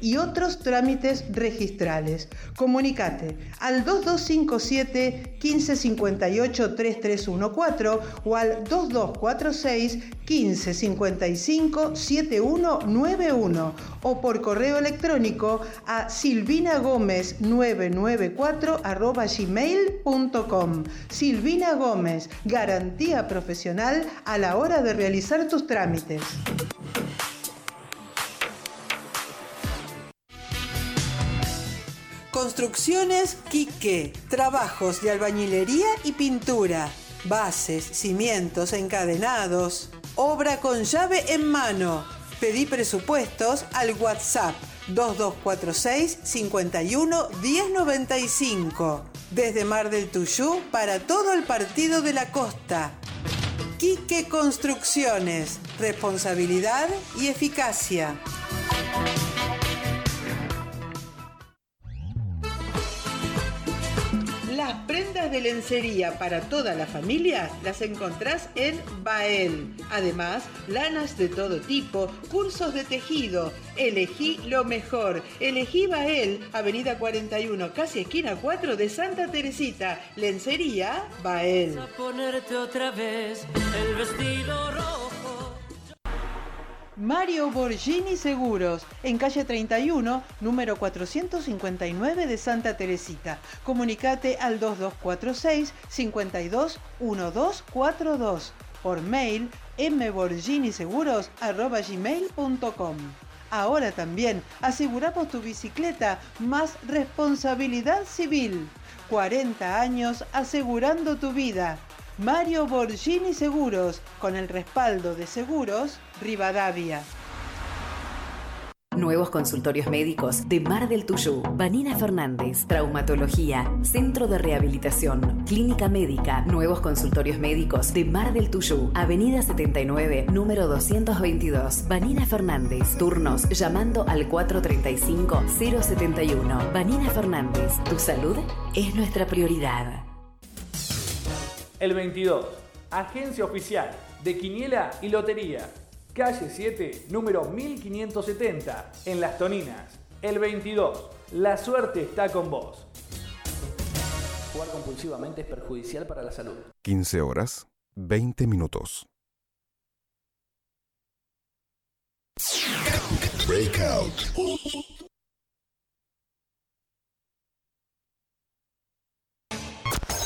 y otros trámites registrales. Comunicate al 2257 1558 3314 o al 2246 1555 7191 o por correo electrónico a silvinagomez994 arroba gmail.com. Silvina Gómez, garantía profesional a la hora de realizar tus trámites. Construcciones Quique. Trabajos de albañilería y pintura. Bases, cimientos, encadenados. Obra con llave en mano. Pedí presupuestos al WhatsApp 2246 51 1095. Desde Mar del Tuyú para todo el partido de la costa. Quique Construcciones. Responsabilidad y eficacia. Las prendas de lencería para toda la familia las encontrás en Bael. Además, lanas de todo tipo, cursos de tejido. Elegí lo mejor. Elegí Bael, Avenida 41, casi esquina 4 de Santa Teresita. Lencería Bael. A ponerte otra vez el vestido rojo. Mario Borgini Seguros, en calle 31, número 459 de Santa Teresita. Comunicate al 2246 52 1242 por mail mborginiseguros.gmail.com Ahora también aseguramos tu bicicleta más responsabilidad civil. 40 años asegurando tu vida. Mario Borgini Seguros, con el respaldo de Seguros Rivadavia. Nuevos consultorios médicos de Mar del Tuyú. Vanina Fernández, Traumatología, Centro de Rehabilitación, Clínica Médica. Nuevos consultorios médicos de Mar del Tuyú. Avenida 79, número 222. Vanina Fernández. Turnos llamando al 435-071. Vanina Fernández, tu salud es nuestra prioridad. El 22. Agencia oficial de Quiniela y Lotería. Calle 7, número 1570, en Las Toninas. El 22. La suerte está con vos. Jugar compulsivamente es perjudicial para la salud. 15 horas, 20 minutos. Breakout.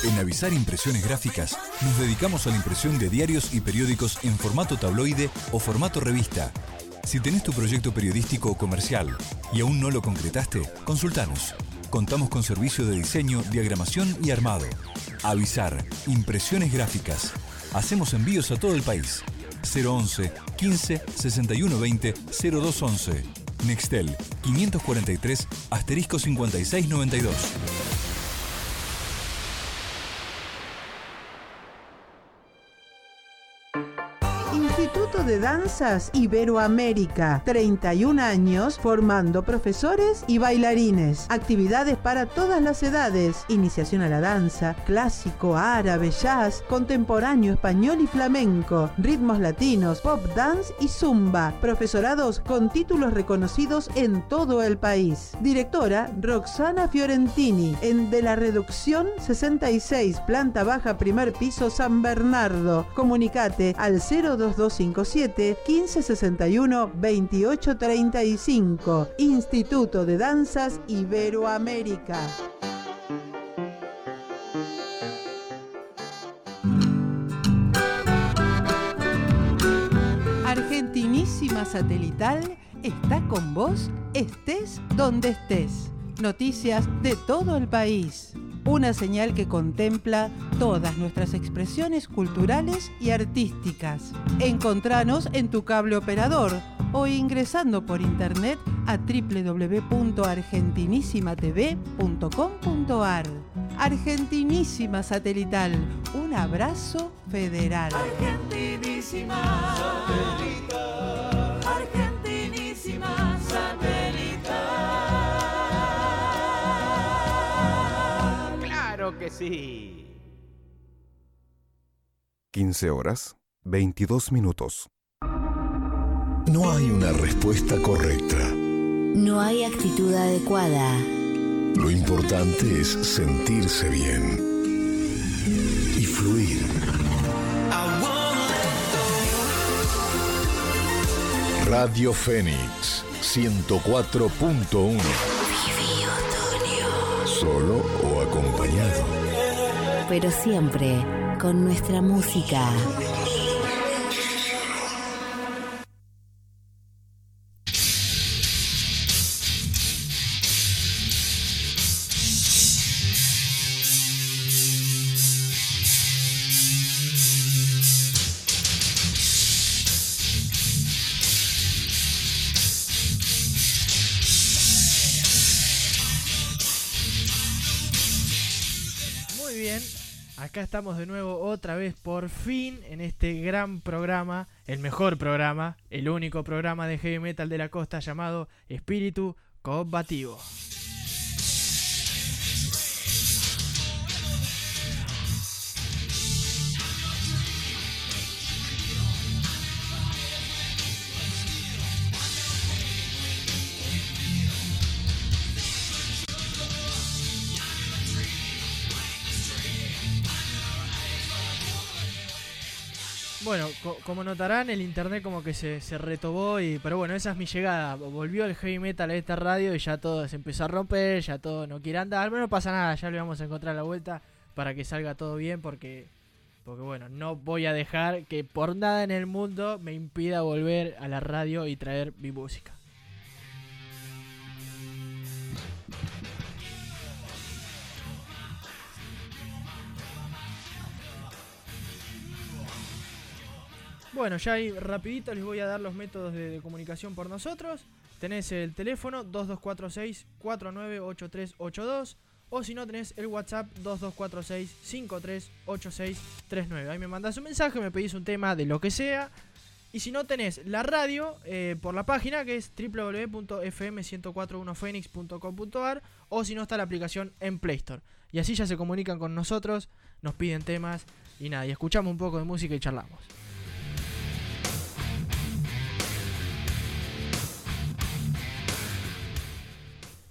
En Avisar Impresiones Gráficas nos dedicamos a la impresión de diarios y periódicos en formato tabloide o formato revista. Si tenés tu proyecto periodístico o comercial y aún no lo concretaste, consultanos. Contamos con servicio de diseño, diagramación y armado. Avisar Impresiones Gráficas. Hacemos envíos a todo el país. 011 15 61 20 0211. Nextel 543 asterisco 5692. Instituto de Danzas Iberoamérica. 31 años formando profesores y bailarines. Actividades para todas las edades. Iniciación a la danza, clásico, árabe, jazz, contemporáneo, español y flamenco. Ritmos latinos, pop dance y zumba. Profesorados con títulos reconocidos en todo el país. Directora Roxana Fiorentini. En De la Reducción 66, planta baja, primer piso, San Bernardo. Comunicate al 02257 1561 2835. Instituto de Danzas Iberoamérica. Argentinísima Satelital está con vos, estés donde estés. Noticias de todo el país. Una señal que contempla todas nuestras expresiones culturales y artísticas. Encontranos en tu cable operador o ingresando por internet a www.argentinisimatv.com.ar. Argentinísima Satelital, un abrazo federal. Argentinísima satelital. Claro que sí. 15 horas, 22 minutos. No hay una respuesta correcta. No hay actitud adecuada. Lo importante es sentirse bien y fluir. Radio Fénix 104.1. Solo o acompañado. Pero siempre con nuestra música. Acá estamos de nuevo otra vez por fin en este gran programa, el mejor programa, el único programa de heavy metal de la costa llamado Espíritu Combativo. Bueno, co- como notarán, el internet como que se, retobó, y, pero bueno, esa es mi llegada. Volvió el heavy metal a esta radio y ya todo se empezó a romper, ya todo no quiere andar. Pero no pasa nada, ya le vamos a encontrar la vuelta para que salga todo bien porque, porque bueno, no voy a dejar que por nada en el mundo me impida volver a la radio y traer mi música. Bueno, ya ahí rapidito les voy a dar los métodos de, comunicación por nosotros. Tenés el teléfono 2246-498382 o si no tenés el WhatsApp 2246-538639. Ahí me mandás un mensaje, me pedís un tema de lo que sea. Y si no tenés la radio eh, por la página que es www.fm1041phoenix.com.ar o si no está la aplicación en Play Store. Y así ya se comunican con nosotros, nos piden temas y nada, y escuchamos un poco de música y charlamos.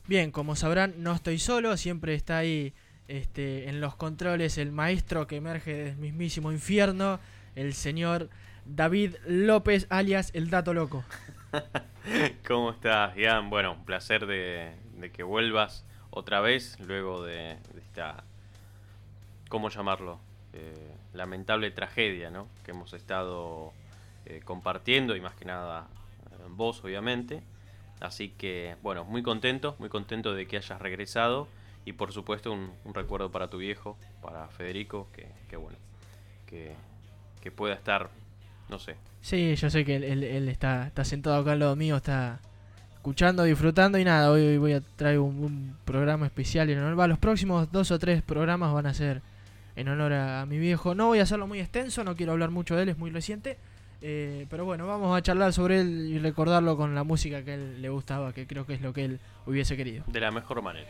Bien, como sabrán, no estoy solo, siempre está ahí este, en los controles el maestro que emerge del mismísimo infierno, el señor David López, alias el Dato Loco. ¿Cómo estás, Ian? Bueno, un placer de, que vuelvas otra vez luego de, de esta, ¿cómo llamarlo? Eh, lamentable tragedia, ¿no? Que hemos estado eh, compartiendo y más que nada eh, vos, obviamente. Así que, bueno, muy contento, muy contento de que hayas regresado y por supuesto un, recuerdo para tu viejo, para Federico, que, bueno, que, pueda estar, no sé, Sí, yo sé que él, él- él está, está sentado acá al lado mío, está escuchando, disfrutando y nada, hoy, hoy voy a traer un, un programa especial en honor. Va, los próximos dos o tres programas van a ser en honor a, a mi viejo. No voy a hacerlo muy extenso, no quiero hablar mucho de él, es muy reciente. Eh, pero bueno, vamos a charlar sobre él y recordarlo con la música que a él le gustaba, que creo que es lo que él hubiese querido. de la mejor manera.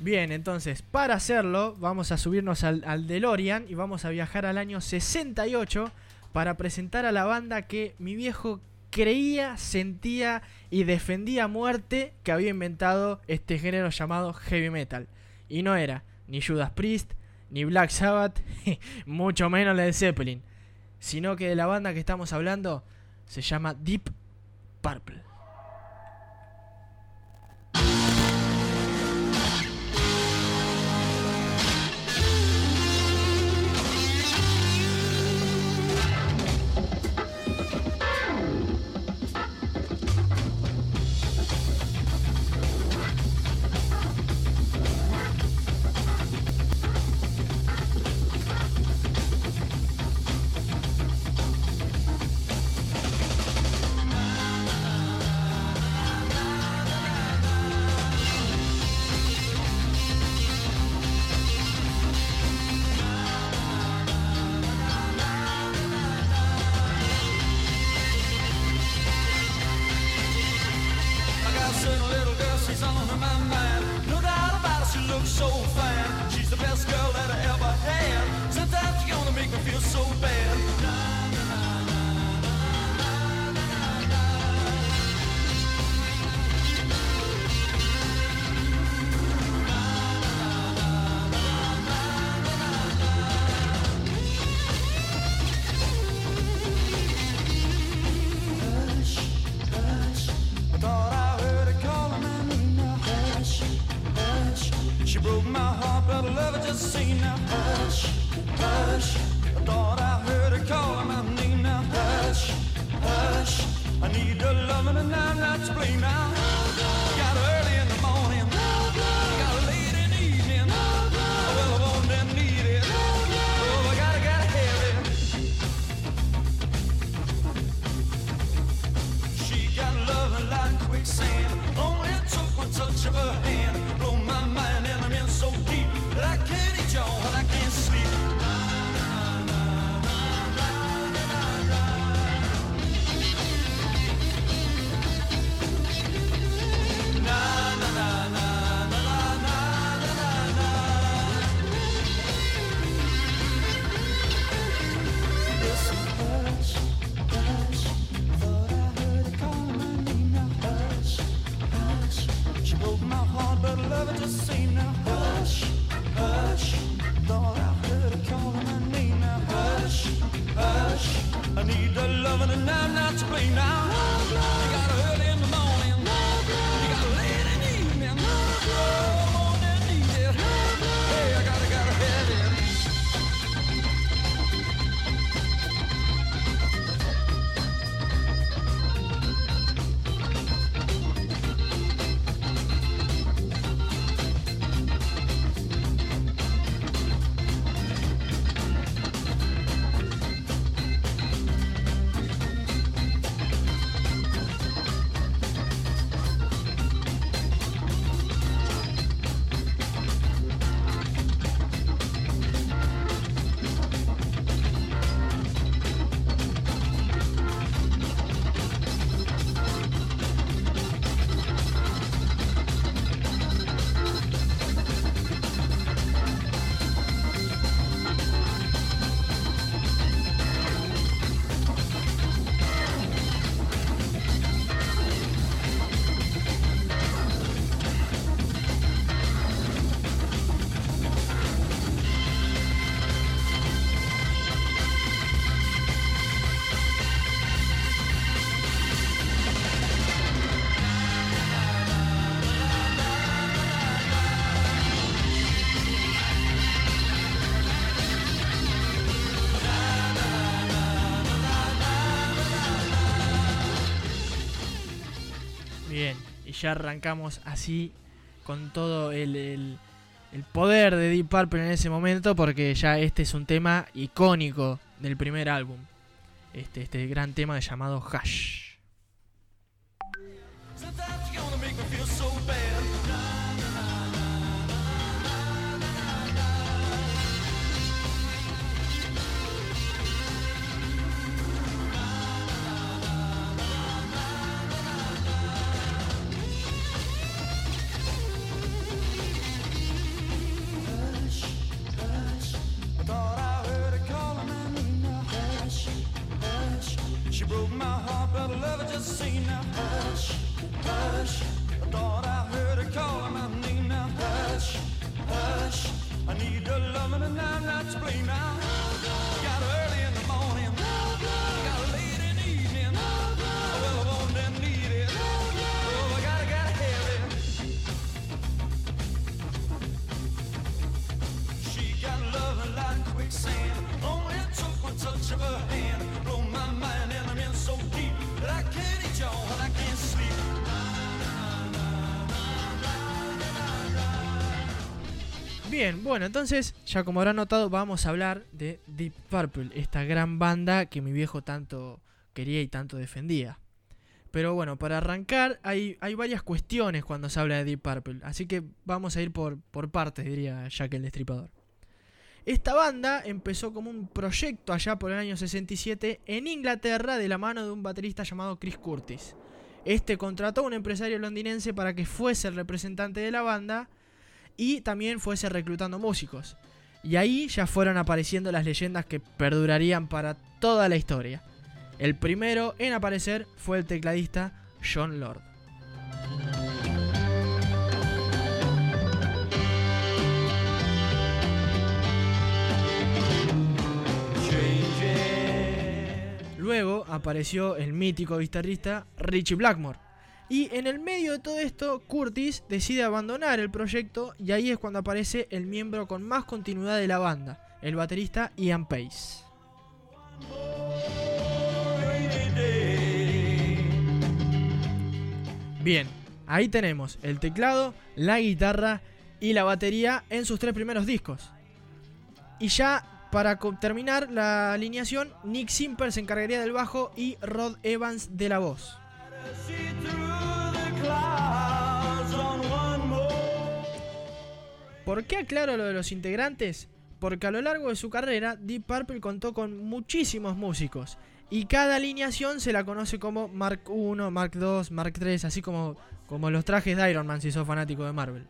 Bien, entonces, para hacerlo, vamos a subirnos al, al DeLorean y vamos a viajar al año 68 para presentar a la banda que mi viejo creía, sentía y defendía a muerte que había inventado este género llamado heavy metal. Y no era ni Judas Priest, ni Black Sabbath, mucho menos Led Zeppelin, sino que de la banda que estamos hablando se llama Deep Purple. Ya arrancamos así con todo el, el- poder de Deep Purple en ese momento porque ya este es un tema icónico del primer álbum. Este, este gran tema llamado Hush. Bueno, entonces, ya como habrán notado, vamos a hablar de Deep Purple, esta gran banda que mi viejo tanto quería y tanto defendía. Pero bueno, para arrancar, hay, hay varias cuestiones cuando se habla de Deep Purple, así que vamos a ir por, por partes, diría Jack el Destripador. Esta banda empezó como un proyecto allá por el año 67 en Inglaterra de la mano de un baterista llamado Chris Curtis. Este contrató a un empresario londinense para que fuese el representante de la banda y también fuese reclutando músicos. Y ahí ya fueron apareciendo las leyendas que perdurarían para toda la historia. El primero en aparecer fue el tecladista John Lord. Luego apareció el mítico guitarrista Richie Blackmore, Y en el medio de todo esto, Curtis decide abandonar el proyecto y ahí es cuando aparece el miembro con más continuidad de la banda, el baterista Ian Pace. Bien, ahí tenemos el teclado, la guitarra y la batería en sus tres primeros discos. Y ya para terminar la alineación, Nick Simper se encargaría del bajo y Rod Evans de la voz. ¿Por qué aclaro lo de los integrantes? Porque a lo largo de su carrera, Deep Purple contó con muchísimos músicos. Y cada alineación se la conoce como Mark I, Mark II, Mark III, así como, como los trajes de Iron Man si sos fanático de Marvel.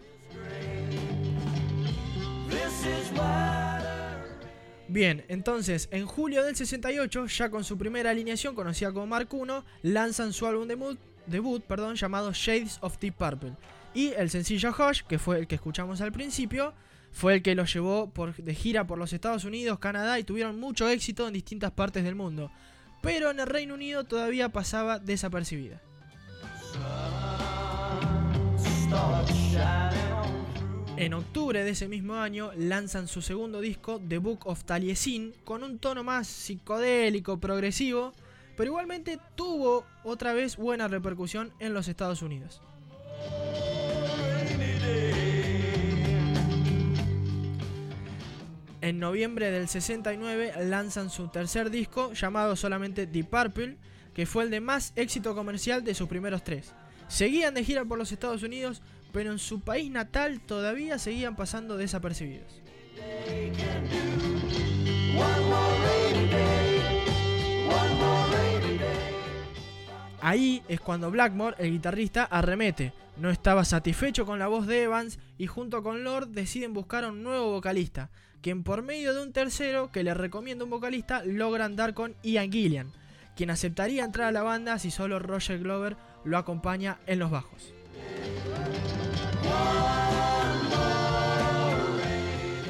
Bien, entonces en julio del 68, ya con su primera alineación conocida como Mark I, lanzan su álbum debut, debut perdón, llamado Shades of Deep Purple. Y el sencillo Hush, que fue el que escuchamos al principio, fue el que los llevó por, de gira por los Estados Unidos, Canadá y tuvieron mucho éxito en distintas partes del mundo. Pero en el Reino Unido todavía pasaba desapercibida. En octubre de ese mismo año lanzan su segundo disco, The Book of Taliesin, con un tono más psicodélico, progresivo, pero igualmente tuvo otra vez buena repercusión en los Estados Unidos. En noviembre del 69 lanzan su tercer disco llamado solamente Deep Purple, que fue el de más éxito comercial de sus primeros tres. Seguían de gira por los Estados Unidos, pero en su país natal todavía seguían pasando desapercibidos. Ahí es cuando Blackmore, el guitarrista, arremete. No estaba satisfecho con la voz de Evans y junto con Lord deciden buscar a un nuevo vocalista, quien por medio de un tercero que le recomienda un vocalista logran dar con Ian Gillian, quien aceptaría entrar a la banda si solo Roger Glover lo acompaña en los bajos.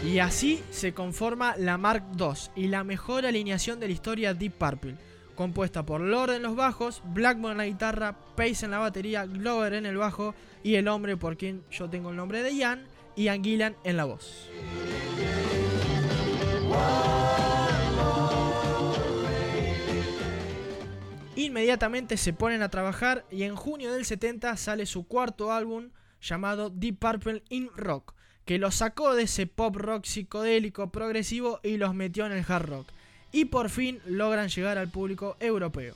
Y así se conforma la Mark II y la mejor alineación de la historia Deep Purple, compuesta por Lord en los bajos, Blackmore en la guitarra, Pace en la batería, Glover en el bajo y el hombre por quien yo tengo el nombre de Ian, Ian Gillan en la voz. Inmediatamente se ponen a trabajar y en junio del 70 sale su cuarto álbum llamado Deep Purple in Rock, que los sacó de ese pop rock psicodélico progresivo y los metió en el hard rock. Y por fin logran llegar al público europeo.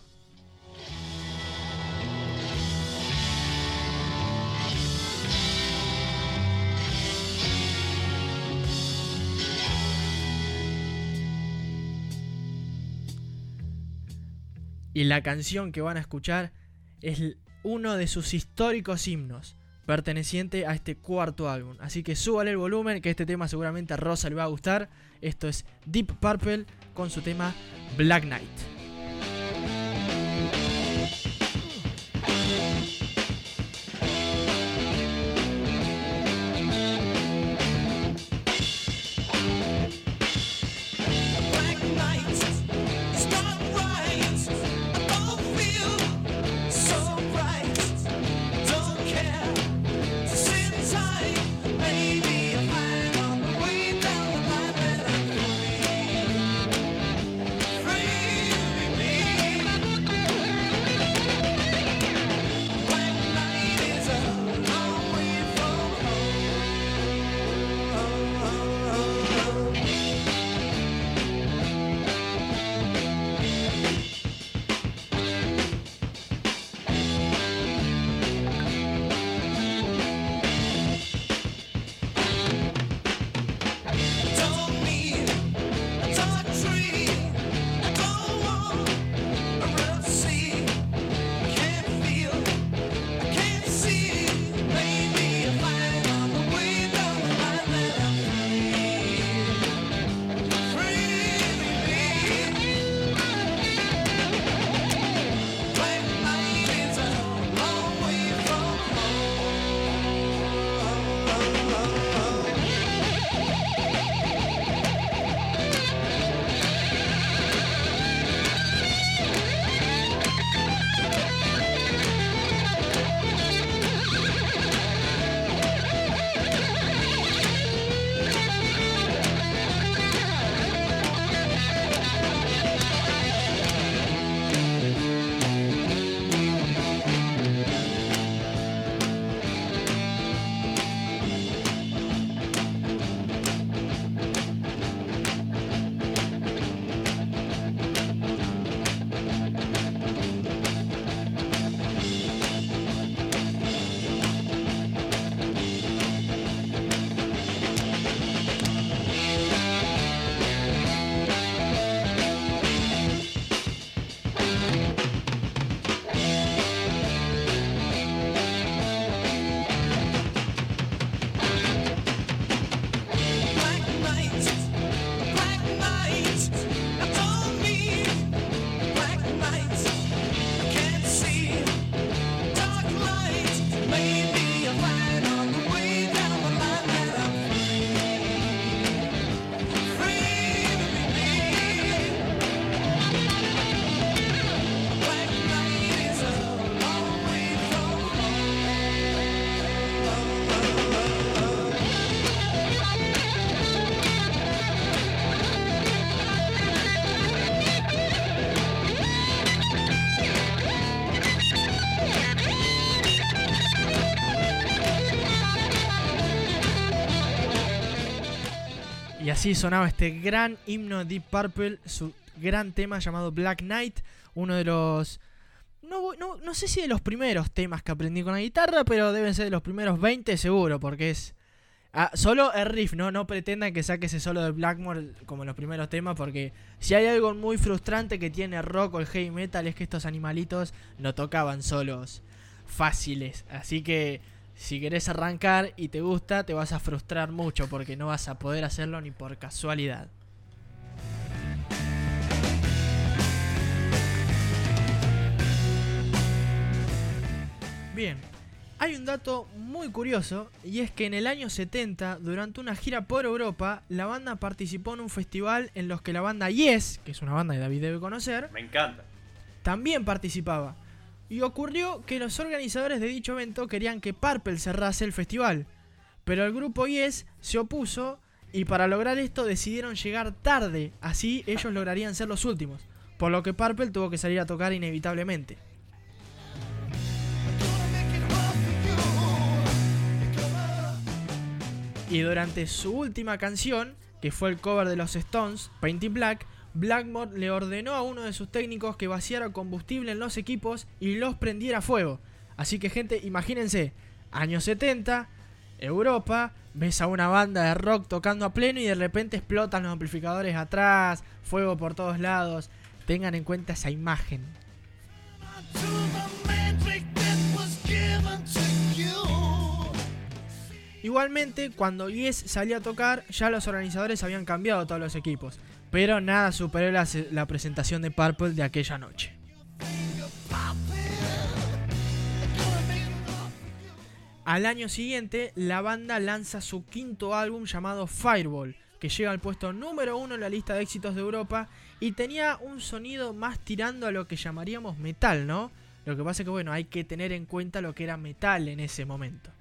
Y la canción que van a escuchar es uno de sus históricos himnos, perteneciente a este cuarto álbum. Así que súbale el volumen, que este tema seguramente a Rosa le va a gustar. Esto es Deep Purple con su tema Black Knight. Así sonaba este gran himno de Deep Purple, su gran tema llamado Black Knight, uno de los... No, no, no sé si de los primeros temas que aprendí con la guitarra, pero deben ser de los primeros 20 seguro, porque es... ah, solo el riff, ¿no? No pretendan que saque ese solo de Blackmore como los primeros temas, porque si hay algo muy frustrante que tiene rock o el heavy metal es que estos animalitos no tocaban solos fáciles. Así que si querés arrancar y te gusta, te vas a frustrar mucho porque no vas a poder hacerlo ni por casualidad. Bien, hay un dato muy curioso y es que en el año 70, durante una gira por Europa, la banda participó en un festival en los que la banda Yes, que es una banda que David debe conocer, Me encanta. también participaba. Y ocurrió que los organizadores de dicho evento querían que Purple cerrase el festival, pero el grupo Yes se opuso y para lograr esto decidieron llegar tarde, así ellos lograrían ser los últimos, por lo que Purple tuvo que salir a tocar inevitablemente. Y durante su última canción, que fue el cover de los Stones, Painting Black, Blackmore le ordenó a uno de sus técnicos que vaciara combustible en los equipos y los prendiera fuego. Así que gente, imagínense, años 70, Europa, ves a una banda de rock tocando a pleno y de repente explotan los amplificadores atrás, fuego por todos lados. Tengan en cuenta esa imagen. Igualmente, cuando Yes salió a tocar, ya los organizadores habían cambiado todos los equipos, pero nada superó la, presentación de Purple de aquella noche. Al año siguiente, la banda lanza su quinto álbum llamado Fireball, que llega al puesto número uno en la lista de éxitos de Europa y tenía un sonido más tirando a lo que llamaríamos metal, ¿no? Lo que pasa es que, bueno, hay que tener en cuenta lo que era metal en ese momento.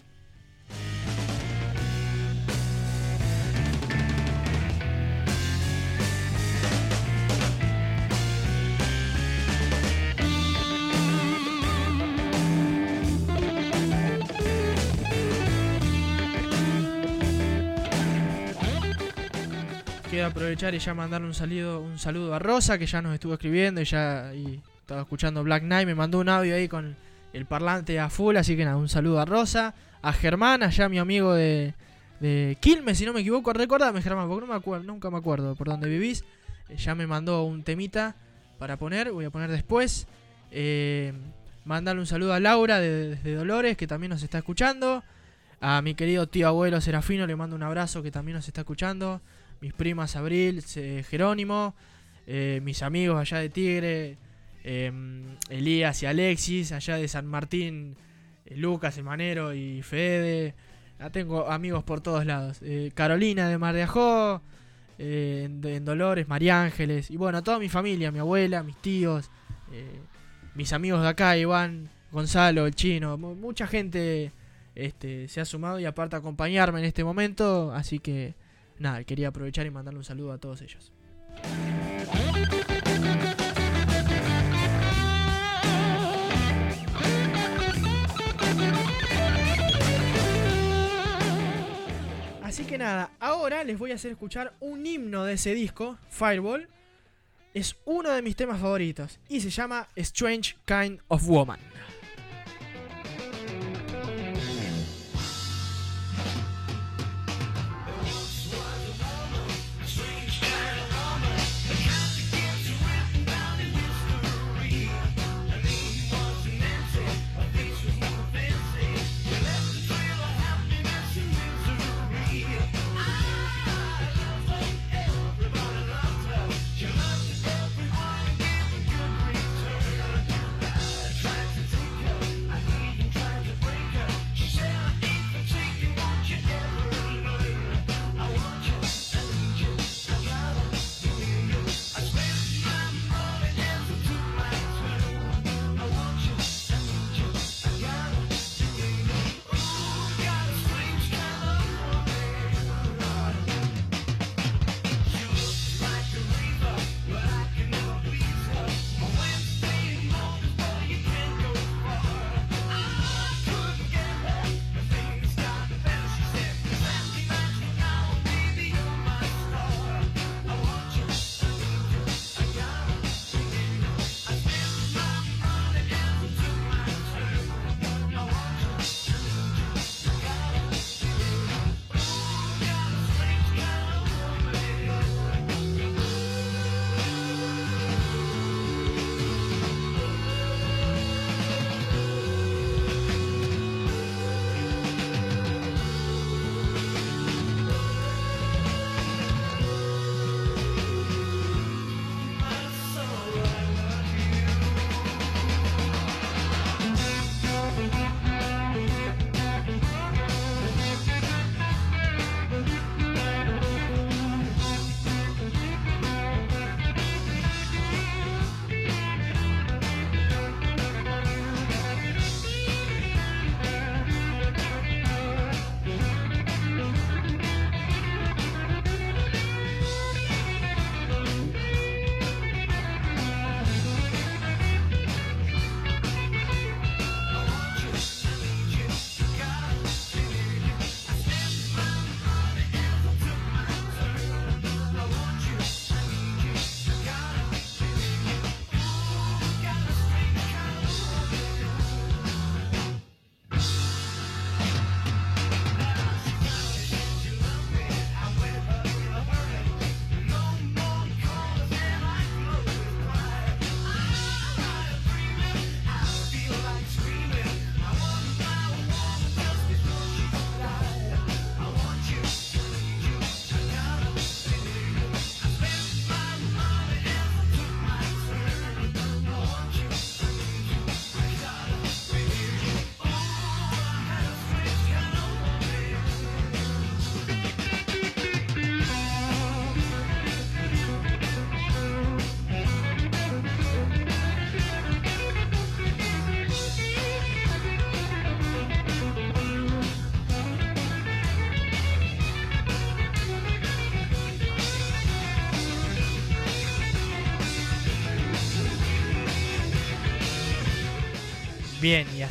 Quiero aprovechar y ya mandarle un saludo, un saludo a Rosa, que ya nos estuvo escribiendo y ya estaba escuchando Black Knight. Me mandó un audio ahí con el parlante a full, así que nada, un saludo a Rosa. A Germán, allá mi amigo de, de si no me equivoco. Recordame, Germán, porque me acuerdo, nunca me acuerdo por dónde vivís. Eh, ya me mandó un temita para poner, voy a poner después. Eh, mandarle un saludo a Laura de- desde Dolores, que también nos está escuchando. A mi querido tío abuelo Serafino le mando un abrazo, que también nos está escuchando. Mis primas Abril, Jerónimo, eh, mis amigos allá de Tigre, eh, Elías y Alexis, allá de San Martín, eh, Lucas, Emanero y Fede. Ya tengo amigos por todos lados. Eh, Carolina de Mar de Ajó, en, Dolores, María Ángeles. Y bueno, toda mi familia, mi abuela, mis tíos, mis amigos de acá, Iván, Gonzalo, el chino. mu- Mucha gente este, se ha sumado y aparte acompañarme en este momento. Así que nada, quería aprovechar y mandarle un saludo a todos ellos. Así que nada, ahora les voy a hacer escuchar un himno de ese disco, Fireball. Es uno de mis temas favoritos y se llama Strange Kind of Woman.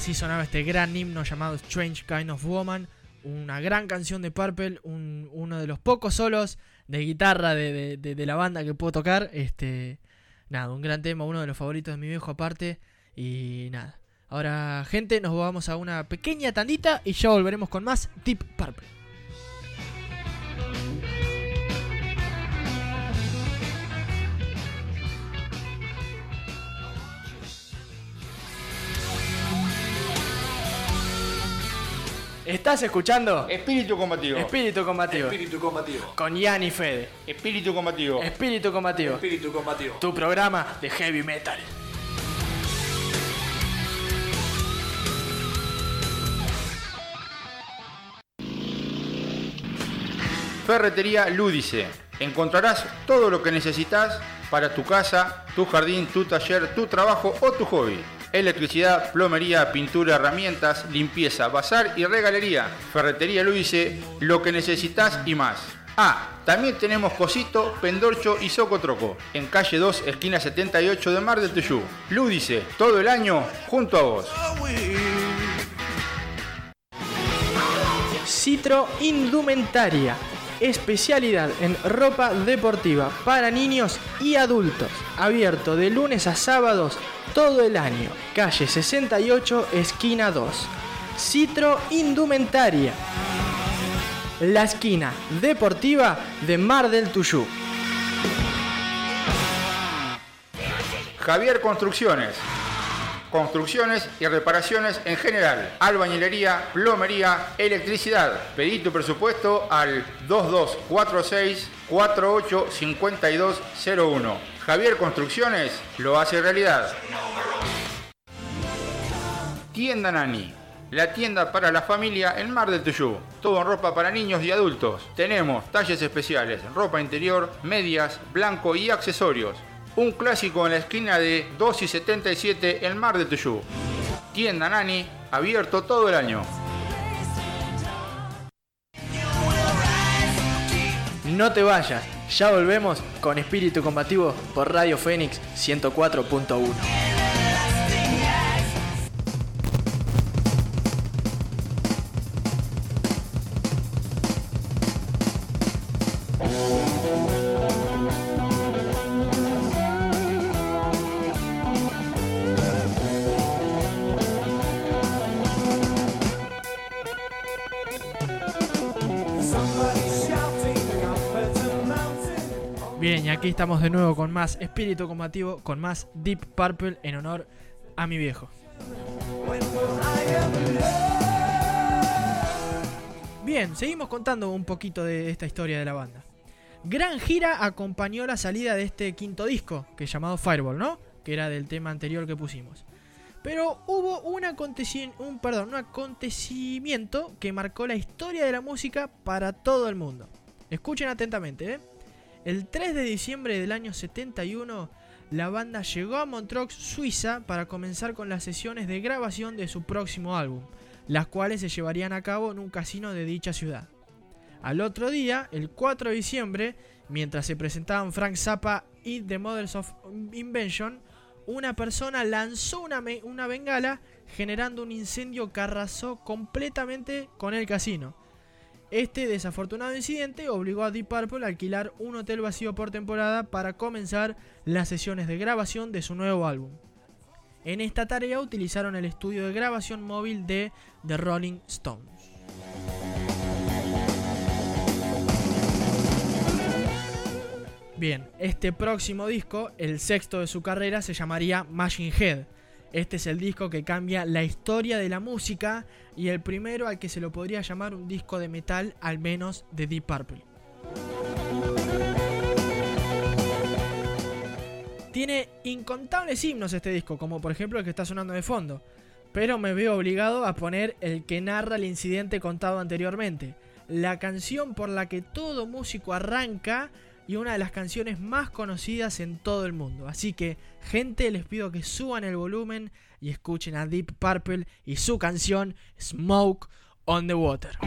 Así sonaba este gran himno llamado Strange Kind of Woman, una gran canción de Purple, un- uno de los pocos solos de guitarra de- de la banda que puedo tocar. Este, nada, un gran tema, uno de los favoritos de mi viejo aparte. Y nada. Ahora, gente, nos vamos a una pequeña tandita y ya volveremos con más Deep Purple. Estás escuchando Espíritu combativo. Espíritu Combativo Espíritu combativo. con Ian y Fede. Espíritu combativo. Espíritu Combativo, Espíritu combativo. tu programa de heavy metal. Ferretería Lúdice. Encontrarás todo lo que necesitas para tu casa, tu jardín, tu taller, tu trabajo o tu hobby. Electricidad, plomería, pintura, herramientas, limpieza, bazar y regalería. Ferretería Lúdice, lo que necesitas y más. Ah, también tenemos Cosito, Pendorcho y Socotroco. En calle 2, esquina 78 de Mar del Tuyú. Lúdice, todo el año junto a vos. Citro Indumentaria. Especialidad en ropa deportiva para niños y adultos. Abierto de lunes a sábados todo el año. Calle 68, esquina 2. Citro Indumentaria. La esquina deportiva de Mar del Tuyú. Javier Construcciones. Construcciones y reparaciones en general. Albañilería, plomería, electricidad. Pedí tu presupuesto al 2246 485201. Javier Construcciones lo hace realidad. Tienda Nani. La tienda para la familia en Mar del Tuyú. Todo en ropa para niños y adultos. Tenemos talles especiales, ropa interior, medias, blanco y accesorios. Un clásico en la esquina de 2 y 77 en Mar del Tuyú. Tienda Nani, abierto todo el año. No te vayas, ya volvemos con Espíritu Combativo por Radio Fénix 104.1. aquí estamos de nuevo con más Espíritu Combativo, con más Deep Purple en honor a mi viejo. Bien, seguimos contando un poquito de esta historia de la banda. Gran gira acompañó la salida de este quinto disco, que es llamado Fireball, ¿no? Que era del tema anterior que pusimos. Pero hubo un, aconteci- un, perdón, un acontecimiento que marcó la historia de la música para todo el mundo. Escuchen atentamente, ¿eh? El 3 de diciembre del año 71, la banda llegó a Montreux, Suiza, para comenzar con las sesiones de grabación de su próximo álbum, las cuales se llevarían a cabo en un casino de dicha ciudad. Al otro día, el 4 de diciembre, mientras se presentaban Frank Zappa y The Mothers of Invention, una persona lanzó una, una bengala generando un incendio que arrasó completamente con el casino. Este desafortunado incidente obligó a Deep Purple a alquilar un hotel vacío por temporada para comenzar las sesiones de grabación de su nuevo álbum. En esta tarea utilizaron el estudio de grabación móvil de The Rolling Stones. Bien, este próximo disco, el sexto de su carrera, se llamaría Machine Head. Este es el disco que cambia la historia de la música y el primero al que se lo podría llamar un disco de metal, al menos de Deep Purple. Tiene incontables himnos este disco, como por ejemplo el que está sonando de fondo, pero me veo obligado a poner el que narra el incidente contado anteriormente, la canción por la que todo músico arranca y una de las canciones más conocidas en todo el mundo. Así que, gente, les pido que suban el volumen y escuchen a Deep Purple y su canción Smoke on the Water.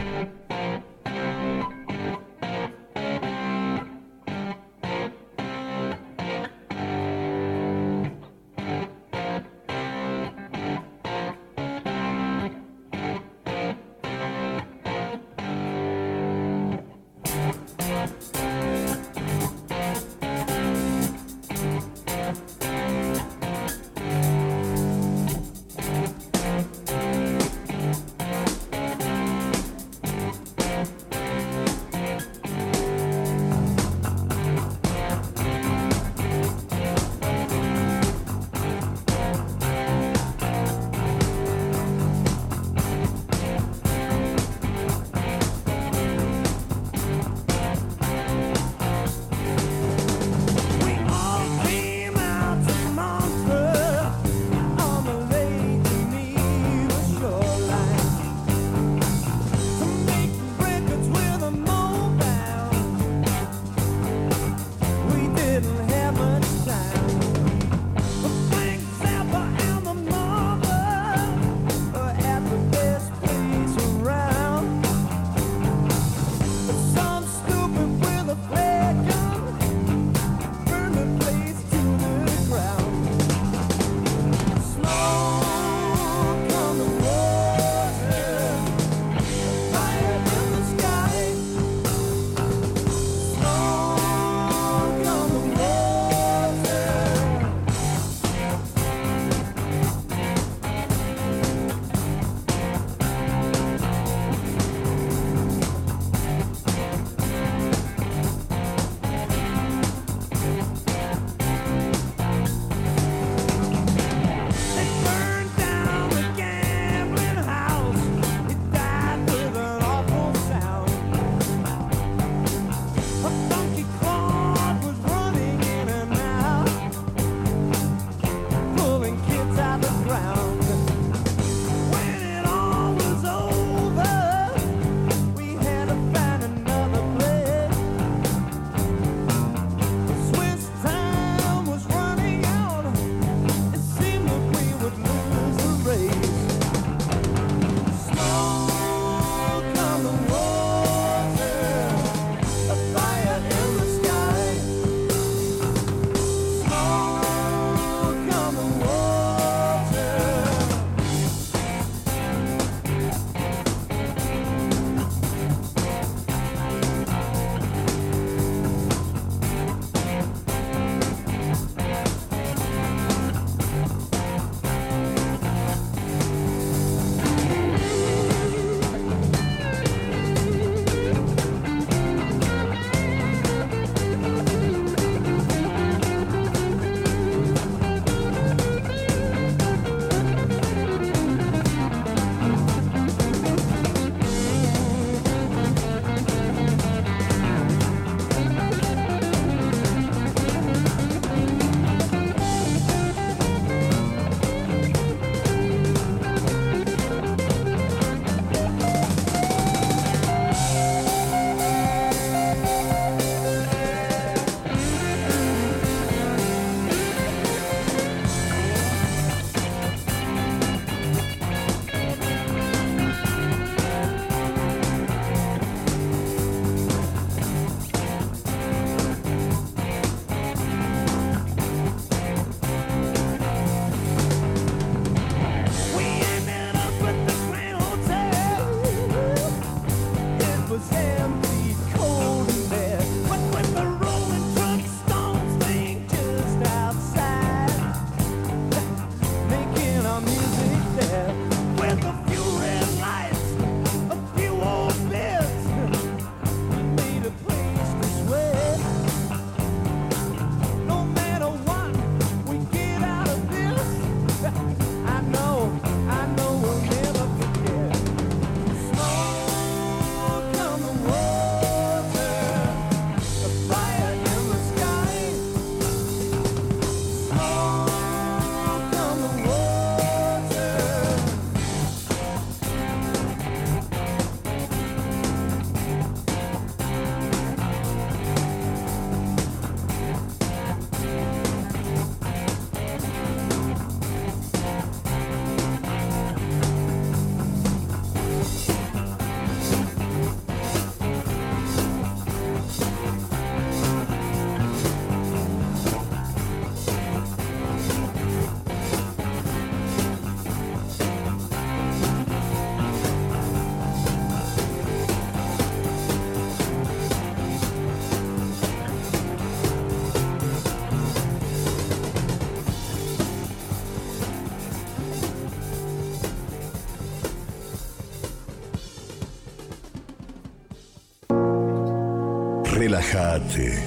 Relájate.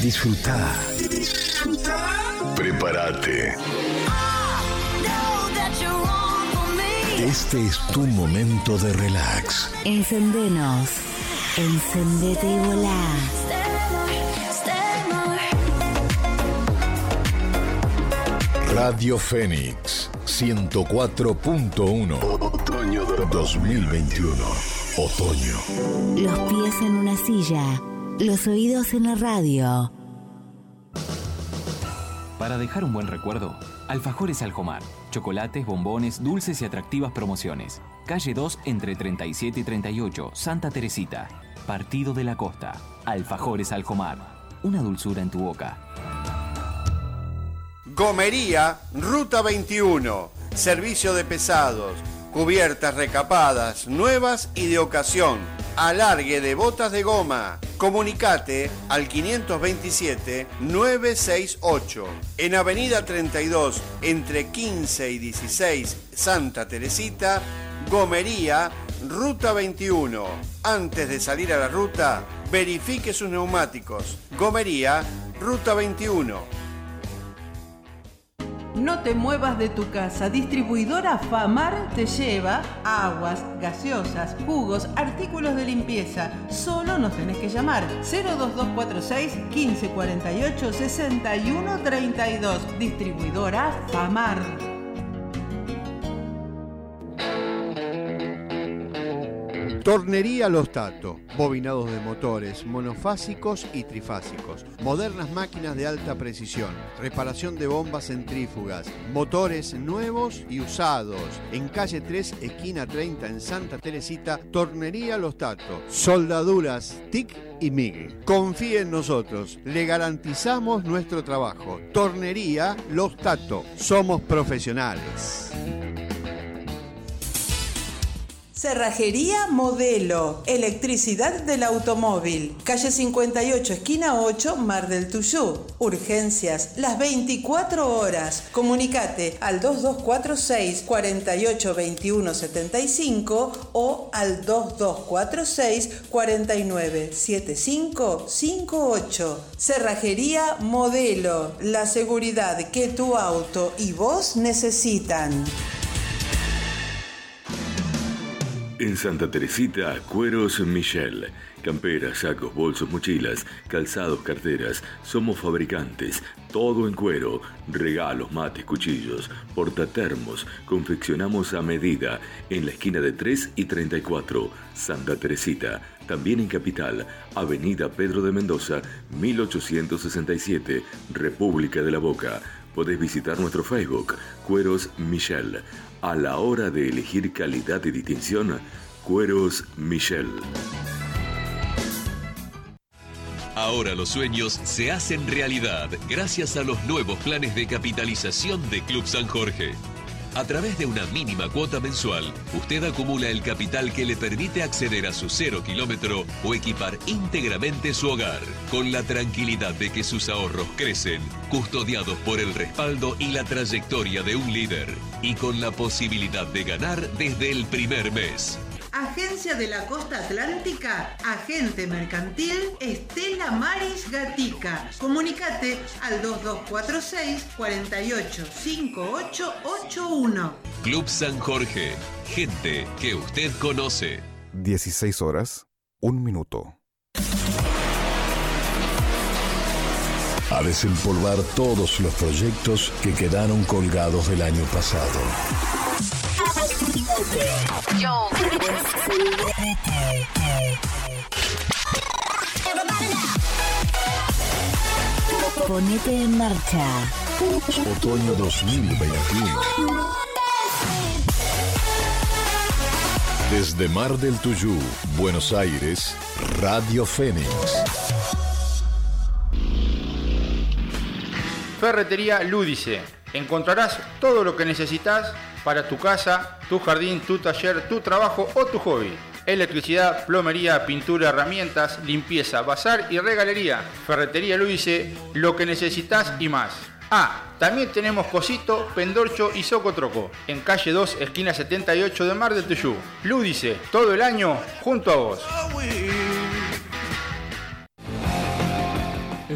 Disfruta. Prepárate. Este es tu momento de relax. Encendenos. Encendete y volá. Radio Fénix 104.1. Otoño 2021. Otoño. Los pies en una silla. Los oídos en la radio. Para dejar un buen recuerdo, Alfajores Aljomar. Chocolates, bombones, dulces y atractivas promociones. Calle 2 entre 37 y 38, Santa Teresita. Partido de la Costa. Alfajores Aljomar. Una dulzura en tu boca. Gomería, Ruta 21. Servicio de pesados. Cubiertas recapadas, nuevas y de ocasión. Alargue de botas de goma. Comunicate al 527-968. En Avenida 32, entre 15 y 16, Santa Teresita, Gomería, Ruta 21. Antes de salir a la ruta, verifique sus neumáticos. Gomería, Ruta 21. No te muevas de tu casa. Distribuidora Famar te lleva aguas, gaseosas, jugos, artículos de limpieza. Solo nos tenés que llamar 02246 1548 6132. Distribuidora Famar. Tornería Los Tato, bobinados de motores, monofásicos y trifásicos, modernas máquinas de alta precisión, reparación de bombas centrífugas, motores nuevos y usados. En calle 3, esquina 30 en Santa Teresita, Tornería Los Tato, soldaduras TIC y MIG. Confíe en nosotros, le garantizamos nuestro trabajo. Tornería Los Tato, somos profesionales. Cerrajería Modelo, electricidad del automóvil, calle 58, esquina 8, Mar del Tuyú. Urgencias, las 24 horas. Comunicate al 2246 482175 o al 2246 497558. Cerrajería Modelo, la seguridad que tu auto y vos necesitan. En Santa Teresita, Cueros Michel. Camperas, sacos, bolsos, mochilas, calzados, carteras. Somos fabricantes. Todo en cuero. Regalos, mates, cuchillos, portatermos. Confeccionamos a medida. En la esquina de 3 y 34. Santa Teresita. También en Capital. Avenida Pedro de Mendoza, 1867. República de la Boca. Podés visitar nuestro Facebook, Cueros Michel. A la hora de elegir calidad y distinción, Cueros Michel. Ahora los sueños se hacen realidad gracias a los nuevos planes de capitalización de Club San Jorge. A través de una mínima cuota mensual, usted acumula el capital que le permite acceder a su cero kilómetro o equipar íntegramente su hogar, con la tranquilidad de que sus ahorros crecen, custodiados por el respaldo y la trayectoria de un líder, y con la posibilidad de ganar desde el primer mes. Agencia de la Costa Atlántica, Agente Mercantil Estela Maris Gatica. Comunicate al 2246 485881. Club San Jorge, gente que usted conoce. 16 horas, un minuto. A desempolvar todos los proyectos que quedaron colgados del año pasado. Ponete en marcha. Otoño 2021. Desde Mar del Tuyú, Buenos Aires, Radio Fénix. Ferretería Lúdice. Encontrarás todo lo que necesitas para tu casa, tu jardín, tu taller, tu trabajo o tu hobby. Electricidad, plomería, pintura, herramientas, limpieza, bazar y regalería. Ferretería Lúdice, lo que necesitas y más. Ah, también tenemos Cosito, Pendorcho y Socotroco. En calle 2, esquina 78 de Mar del Tuyú. Lúdice, todo el año junto a vos.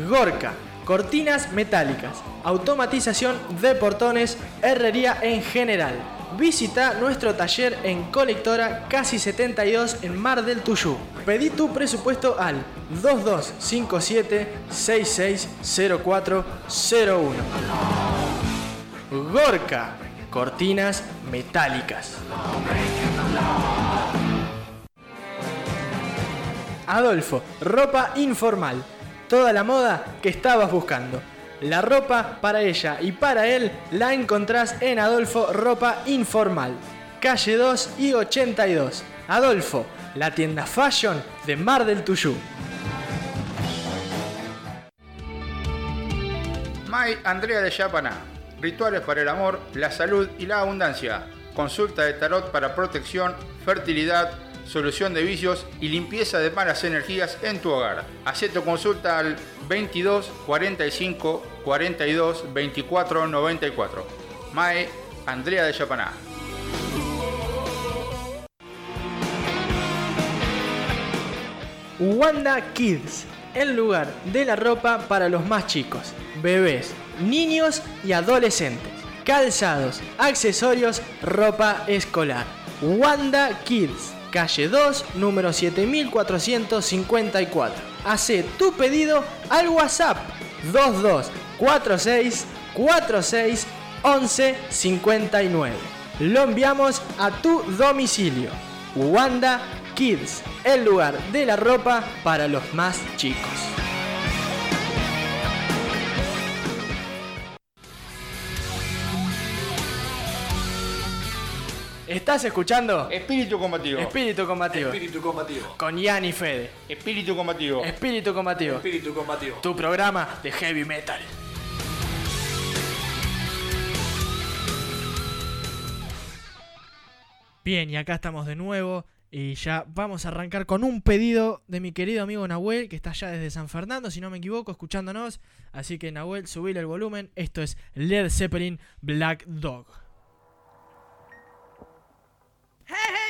Gorka, cortinas metálicas, automatización de portones, herrería en general. Visita nuestro taller en Colectora Casi 72 en Mar del Tuyú. Pedí tu presupuesto al 2257 660401. Gorka, cortinas metálicas. Adolfo, ropa informal. Toda la moda que estabas buscando. La ropa para ella y para él la encontrás en Adolfo Ropa Informal. Calle 2 y 82. Adolfo, la tienda fashion de Mar del Tuyú. May Andrea de Yapaná. Rituales para el amor, la salud y la abundancia. Consulta de tarot para protección, fertilidad, solución de vicios y limpieza de malas energías en tu hogar. Haz tu consulta al 22 45 42 24 94. Mae Andrea de Yapaná. Wanda Kids, el lugar de la ropa para los más chicos, bebés, niños y adolescentes. Calzados, accesorios, ropa escolar. Wanda Kids, calle 2, número 7454. Hace tu pedido al WhatsApp 2246 46 11 59. Lo enviamos a tu domicilio. Wanda Kids, el lugar de la ropa para los más chicos. ¿Estás escuchando? Espíritu combativo. Espíritu combativo. Espíritu combativo. Con Ian y Fede. Espíritu combativo. Espíritu combativo. Espíritu combativo. Tu programa de heavy metal. Bien, y acá estamos de nuevo. Y ya vamos a arrancar con un pedido de mi querido amigo Nahuel, que está allá desde San Fernando, si no me equivoco, escuchándonos. Así que Nahuel, subile el volumen. Esto es Led Zeppelin Black Dog. Hey, hey,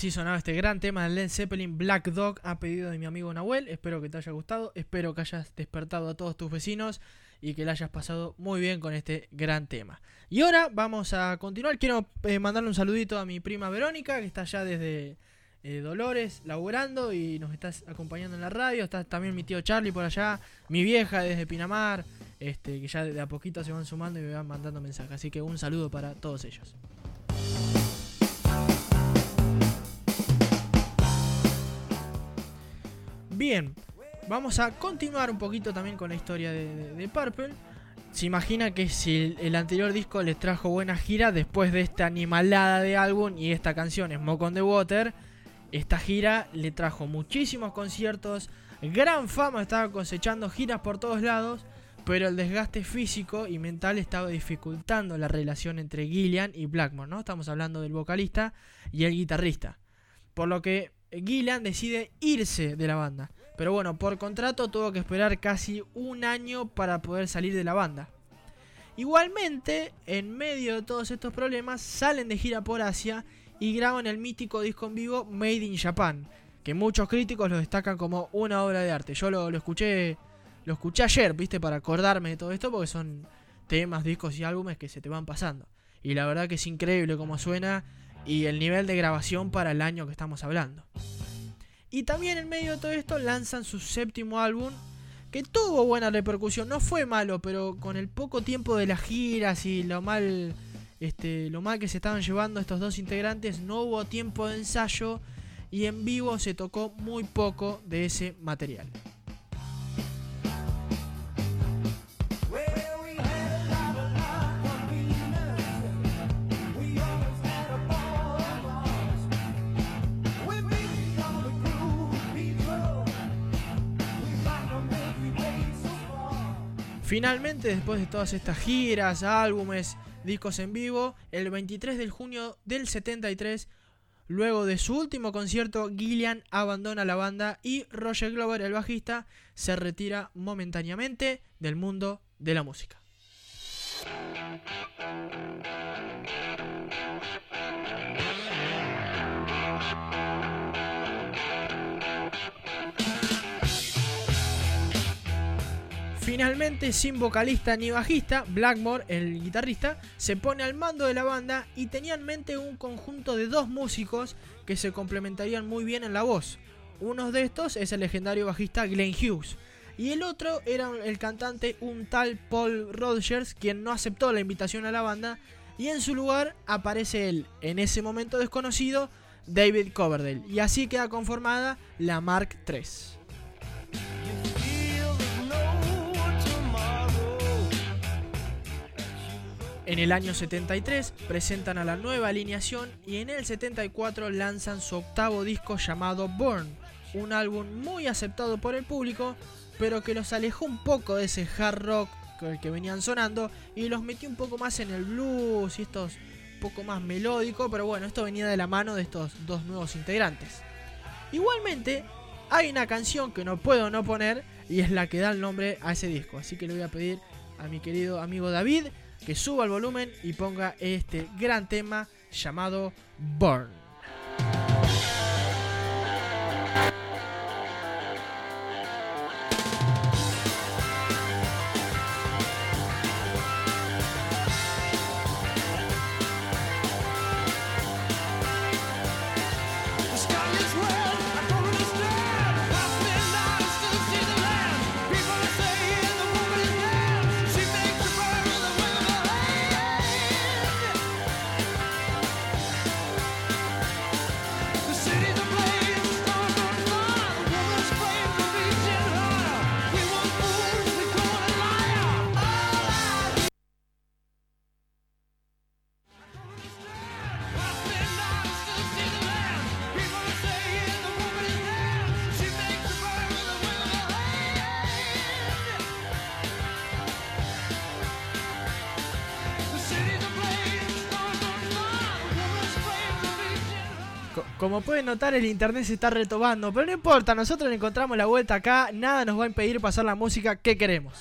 así sonaba este gran tema de Led Zeppelin Black Dog a pedido de mi amigo Nahuel. Espero que te haya gustado, espero que hayas despertado a todos tus vecinos y que la hayas pasado muy bien con este gran tema. Y ahora vamos a continuar. Quiero eh, mandarle un saludito a mi prima Verónica, que está allá desde eh, Dolores, laburando y nos está acompañando en la radio. Está también mi tío Charlie por allá, mi vieja desde Pinamar, este, que ya de a poquito se van sumando y me van mandando mensajes. Así que un saludo para todos ellos. Bien, vamos a continuar un poquito también con la historia de, de- Purple. Se imagina que si el, el anterior disco les trajo buena gira, después de esta animalada de álbum y esta canción Smoke on the Water, esta gira le trajo muchísimos conciertos, gran fama, estaba cosechando giras por todos lados, pero el desgaste físico y mental estaba dificultando la relación entre Gillian y Blackmore, ¿no? Estamos hablando del vocalista y el guitarrista. Por lo que Gillian decide irse de la banda. Pero bueno, por contrato tuvo que esperar casi un año para poder salir de la banda. Igualmente, en medio de todos estos problemas, salen de gira por Asia y graban el mítico disco en vivo Made in Japan, que muchos críticos lo destacan como una obra de arte. Yo lo, lo escuché lo escuché ayer, viste, para acordarme de todo esto, porque son temas, discos y álbumes que se te van pasando. Y la verdad que es increíble cómo suena y el nivel de grabación para el año que estamos hablando. Y también en medio de todo esto lanzan su séptimo álbum, que tuvo buena repercusión, no fue malo, pero con el poco tiempo de las giras y lo mal, este, lo mal que se estaban llevando estos dos integrantes, no hubo tiempo de ensayo y en vivo se tocó muy poco de ese material. Finalmente, después de todas estas giras, álbumes, discos en vivo, el 23 de junio del 73, luego de su último concierto, Gillian abandona la banda y Roger Glover, el bajista, se retira momentáneamente del mundo de la música. Finalmente, sin vocalista ni bajista, Blackmore, el guitarrista, se pone al mando de la banda y tenía en mente un conjunto de dos músicos que se complementarían muy bien en la voz. Uno de estos es el legendario bajista Glenn Hughes. Y el otro era el cantante un tal Paul Rodgers, quien no aceptó la invitación a la banda. Y en su lugar aparece el, en ese momento desconocido, David Coverdale. Y así queda conformada la Mark III. En el año 73 presentan a la nueva alineación y en el 74 lanzan su octavo disco llamado Born, un álbum muy aceptado por el público, pero que los alejó un poco de ese hard rock que venían sonando y los metió un poco más en el blues y estos poco más melódico, pero bueno, esto venía de la mano de estos dos nuevos integrantes. Igualmente, hay una canción que no puedo no poner y es la que da el nombre a ese disco, así que le voy a pedir a mi querido amigo David que suba el volumen y ponga este gran tema llamado Burn. Pueden notar, el internet se está retomando, pero no importa, nosotros encontramos la vuelta acá, nada nos va a impedir pasar la música que queremos.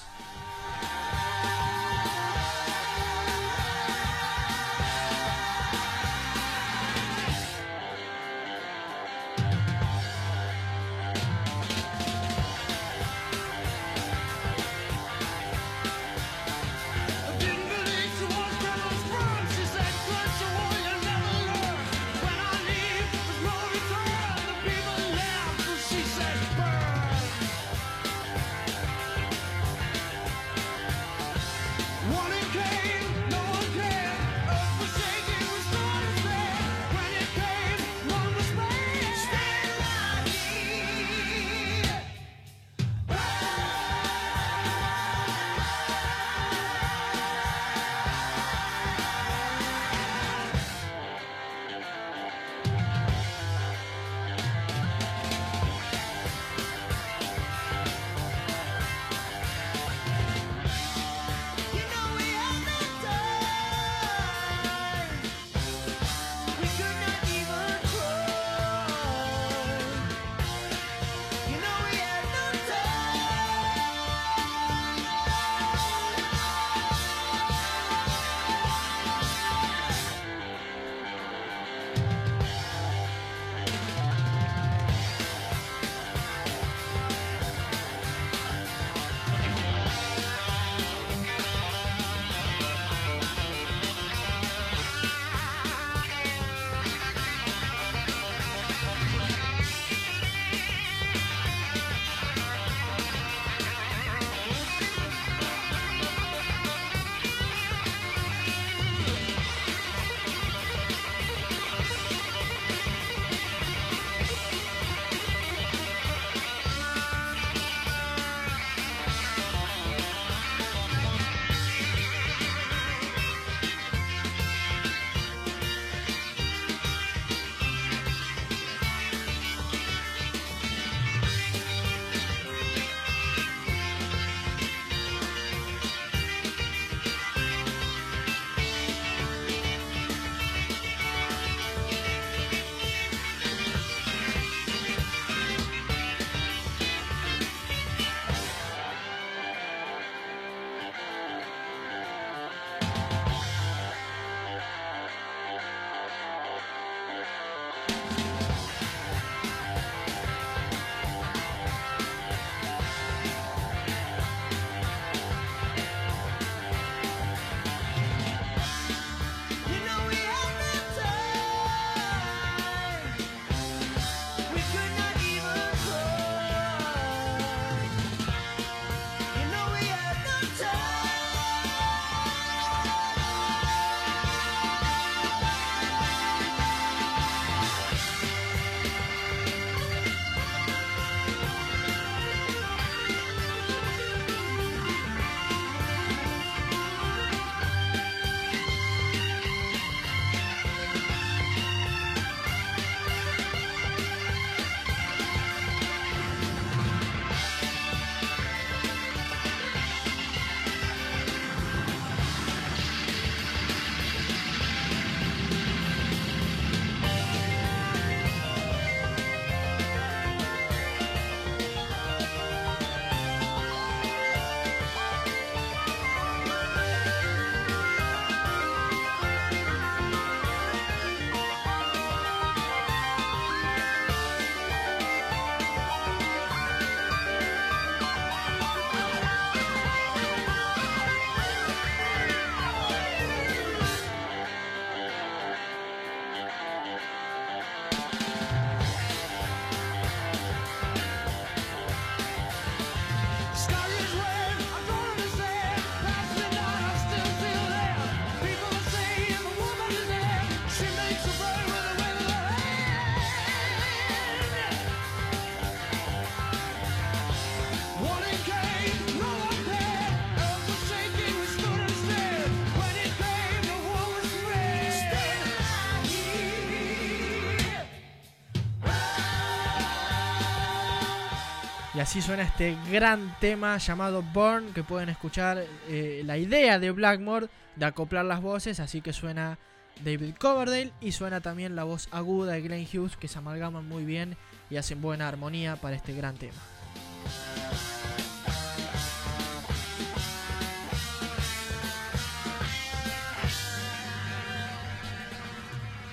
Y así suena este gran tema llamado Burn, que pueden escuchar eh, la idea de Blackmore de acoplar las voces, así que suena David Coverdale y suena también la voz aguda de Glenn Hughes, que se amalgaman muy bien y hacen buena armonía para este gran tema.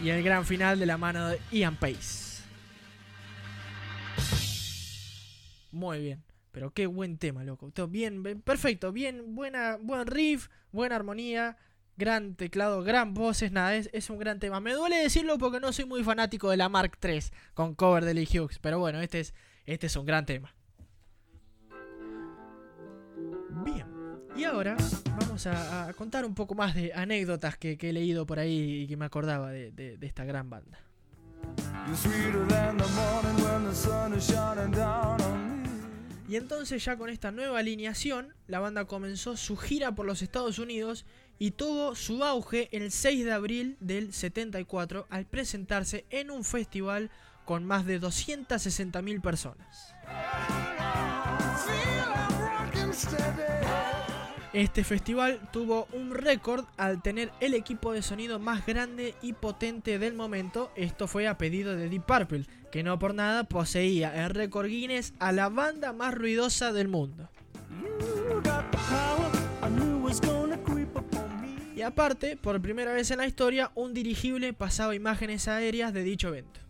Y el gran final de la mano de Ian Pace. Muy bien. Pero qué buen tema, loco. Bien, bien- perfecto, bien, buena, buen riff, buena armonía, gran teclado, gran voces, nada, es, es un gran tema. Me duele decirlo porque no soy muy fanático de la Mark III con cover de Lee Hughes, pero bueno, este es, este es un gran tema. Bien, y ahora vamos a, contar un poco más de anécdotas que, he leído por ahí y que me acordaba de esta gran banda. Y entonces ya con esta nueva alineación, la banda comenzó su gira por los Estados Unidos y tuvo su auge el 6 de abril del 74 al presentarse en un festival con más de 260.000 personas. Este festival tuvo un récord al tener el equipo de sonido más grande y potente del momento. Esto fue a pedido de Deep Purple, que no por nada poseía el récord Guinness a la banda más ruidosa del mundo. Y aparte, por primera vez en la historia, un dirigible pasaba imágenes aéreas de dicho evento.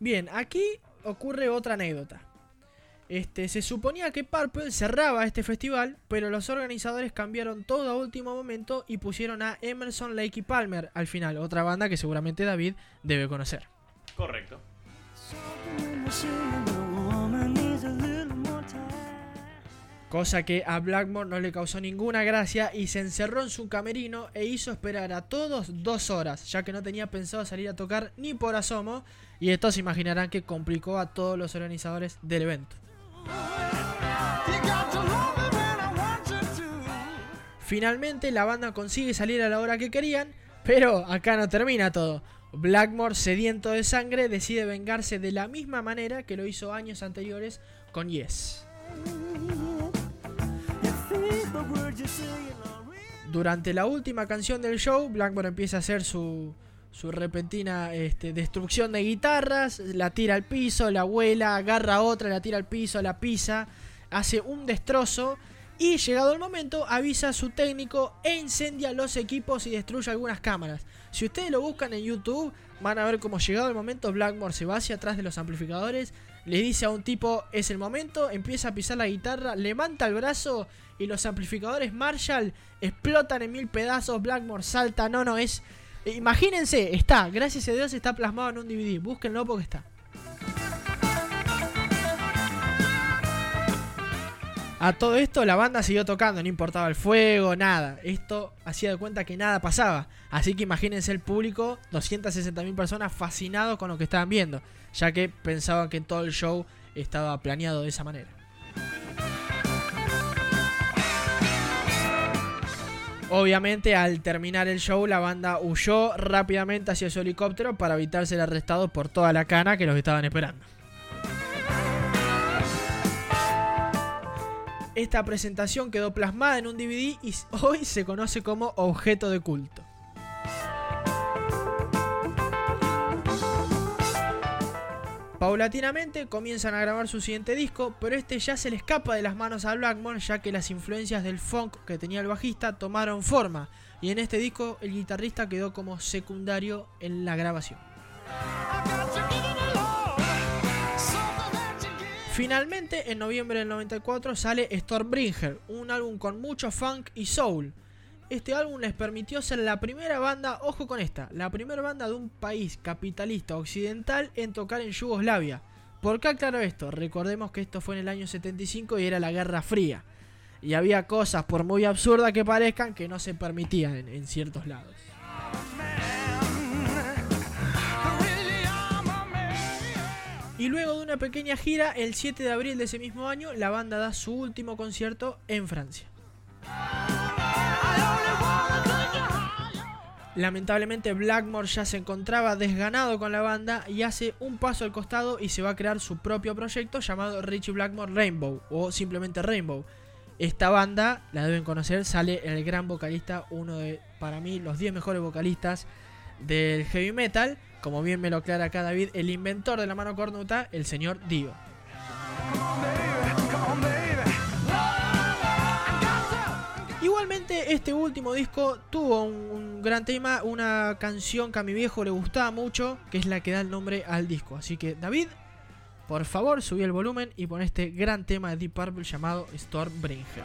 Bien, aquí ocurre otra anécdota. Este, se suponía que Purple cerraba este festival, pero los organizadores cambiaron todo a último momento y pusieron a Emerson, Lake y Palmer al final, otra banda que seguramente David debe conocer. Correcto. Cosa que a Blackmore no le causó ninguna gracia y se encerró en su camerino e hizo esperar a todos dos horas, ya que no tenía pensado salir a tocar ni por asomo, y esto se imaginarán que complicó a todos los organizadores del evento. Finalmente la banda consigue salir a la hora que querían, pero acá no termina todo. Blackmore, sediento de sangre, decide vengarse de la misma manera que lo hizo años anteriores con Yes. Durante la última canción del show, Blackmore empieza a hacer su, su repentina este, destrucción de guitarras, la tira al piso, la vuela, agarra otra, la tira al piso, la pisa, hace un destrozo y llegado el momento avisa a su técnico e incendia los equipos y destruye algunas cámaras. Si ustedes lo buscan en YouTube, van a ver cómo llegado el momento Blackmore se va hacia atrás de los amplificadores, le dice a un tipo es el momento, empieza a pisar la guitarra, levanta el brazo y los amplificadores Marshall explotan en mil pedazos, Blackmore salta, no, no, es... Imagínense, está, gracias a Dios está plasmado en un DVD, búsquenlo porque está. A todo esto la banda siguió tocando, no importaba el fuego, nada. Esto hacía de cuenta que nada pasaba. Así que imagínense el público, 260.000 personas fascinados con lo que estaban viendo, ya que pensaban que todo el show estaba planeado de esa manera. Obviamente al terminar el show la banda huyó rápidamente hacia su helicóptero para evitar ser arrestados por toda la cana que los estaban esperando. Esta presentación quedó plasmada en un DVD y hoy se conoce como objeto de culto. Paulatinamente comienzan a grabar su siguiente disco, pero este ya se le escapa de las manos a Blackmore ya que las influencias del funk que tenía el bajista tomaron forma y en este disco el guitarrista quedó como secundario en la grabación. Finalmente, en noviembre del 94 sale Stormbringer, un álbum con mucho funk y soul. Este álbum les permitió ser la primera banda, ojo con esta, la primera banda de un país capitalista occidental en tocar en Yugoslavia. ¿Por qué aclaro esto? Recordemos que esto fue en el año 75 y era la Guerra Fría. Y había cosas, por muy absurdas que parezcan, que no se permitían en, en ciertos lados. Y luego de una pequeña gira, el 7 de abril de ese mismo año, la banda da su último concierto en Francia. Lamentablemente Blackmore ya se encontraba desganado con la banda y hace un paso al costado y se va a crear su propio proyecto llamado Richie Blackmore Rainbow o simplemente Rainbow. Esta banda, la deben conocer, sale el gran vocalista, uno de, para mí, los 10 mejores vocalistas del heavy metal, como bien me lo aclara acá David, el inventor de la mano cornuta, el señor Dio. Este último disco tuvo un, un gran tema, una canción que a mi viejo le gustaba mucho, que es la que da el nombre al disco. Así que, David, por favor, subí el volumen y pon este gran tema de Deep Purple llamado Stormbringer.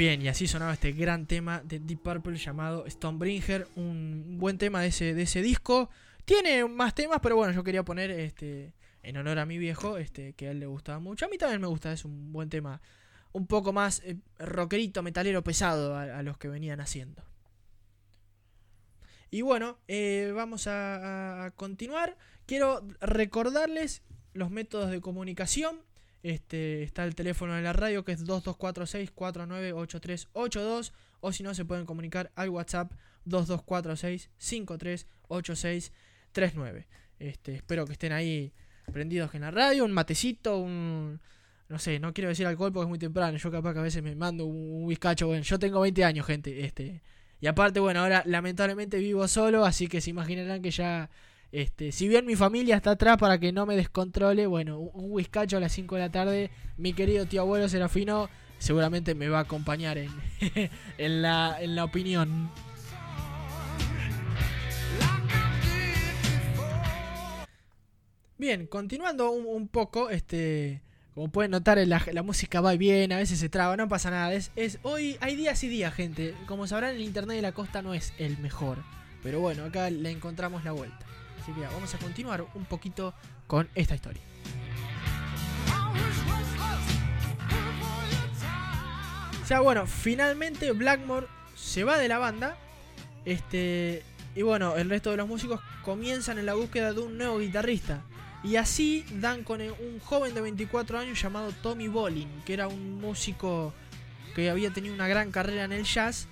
Bien, y así sonaba este gran tema de Deep Purple llamado Stonebringer, un buen tema de ese, de ese disco. Tiene más temas, pero bueno, yo quería poner este en honor a mi viejo, este que a él le gustaba mucho. A mí también me gusta, es un buen tema, un poco más eh, rockerito, metalero pesado a, los que venían haciendo. Y bueno, eh, vamos a continuar. quiero recordarles los métodos de comunicación. Este, está el teléfono de la radio que es 2246-498382 o si no se pueden comunicar al WhatsApp 2246-538639. Este, espero que estén ahí prendidos en la radio, un matecito, un... No sé, no quiero decir alcohol porque es muy temprano. Yo capaz que a veces me mando un bizcacho. Bueno, yo tengo 20 años, gente. Este, y aparte, bueno, ahora lamentablemente vivo solo, así que se imaginarán que ya este, si bien mi familia está atrás para que no me descontrole, bueno, un whiskacho a las 5 de la tarde, mi querido tío abuelo Serafino seguramente me va a acompañar en, la, opinión. Bien, continuando un, poco, este, como pueden notar, la, música va y viene, a veces se traba, no pasa nada. Hoy hay días y días, gente. Como sabrán, el internet de la costa no es el mejor. Pero bueno, acá le encontramos la vuelta. Así que vamos a continuar un poquito con esta historia. Ya bueno, finalmente Blackmore se va de la banda. Este. Y bueno, el resto de los músicos comienzan en la búsqueda de un nuevo guitarrista. Y así dan con un joven de 24 años llamado Tommy Bolin, que era un músico que había tenido una gran carrera en el jazz.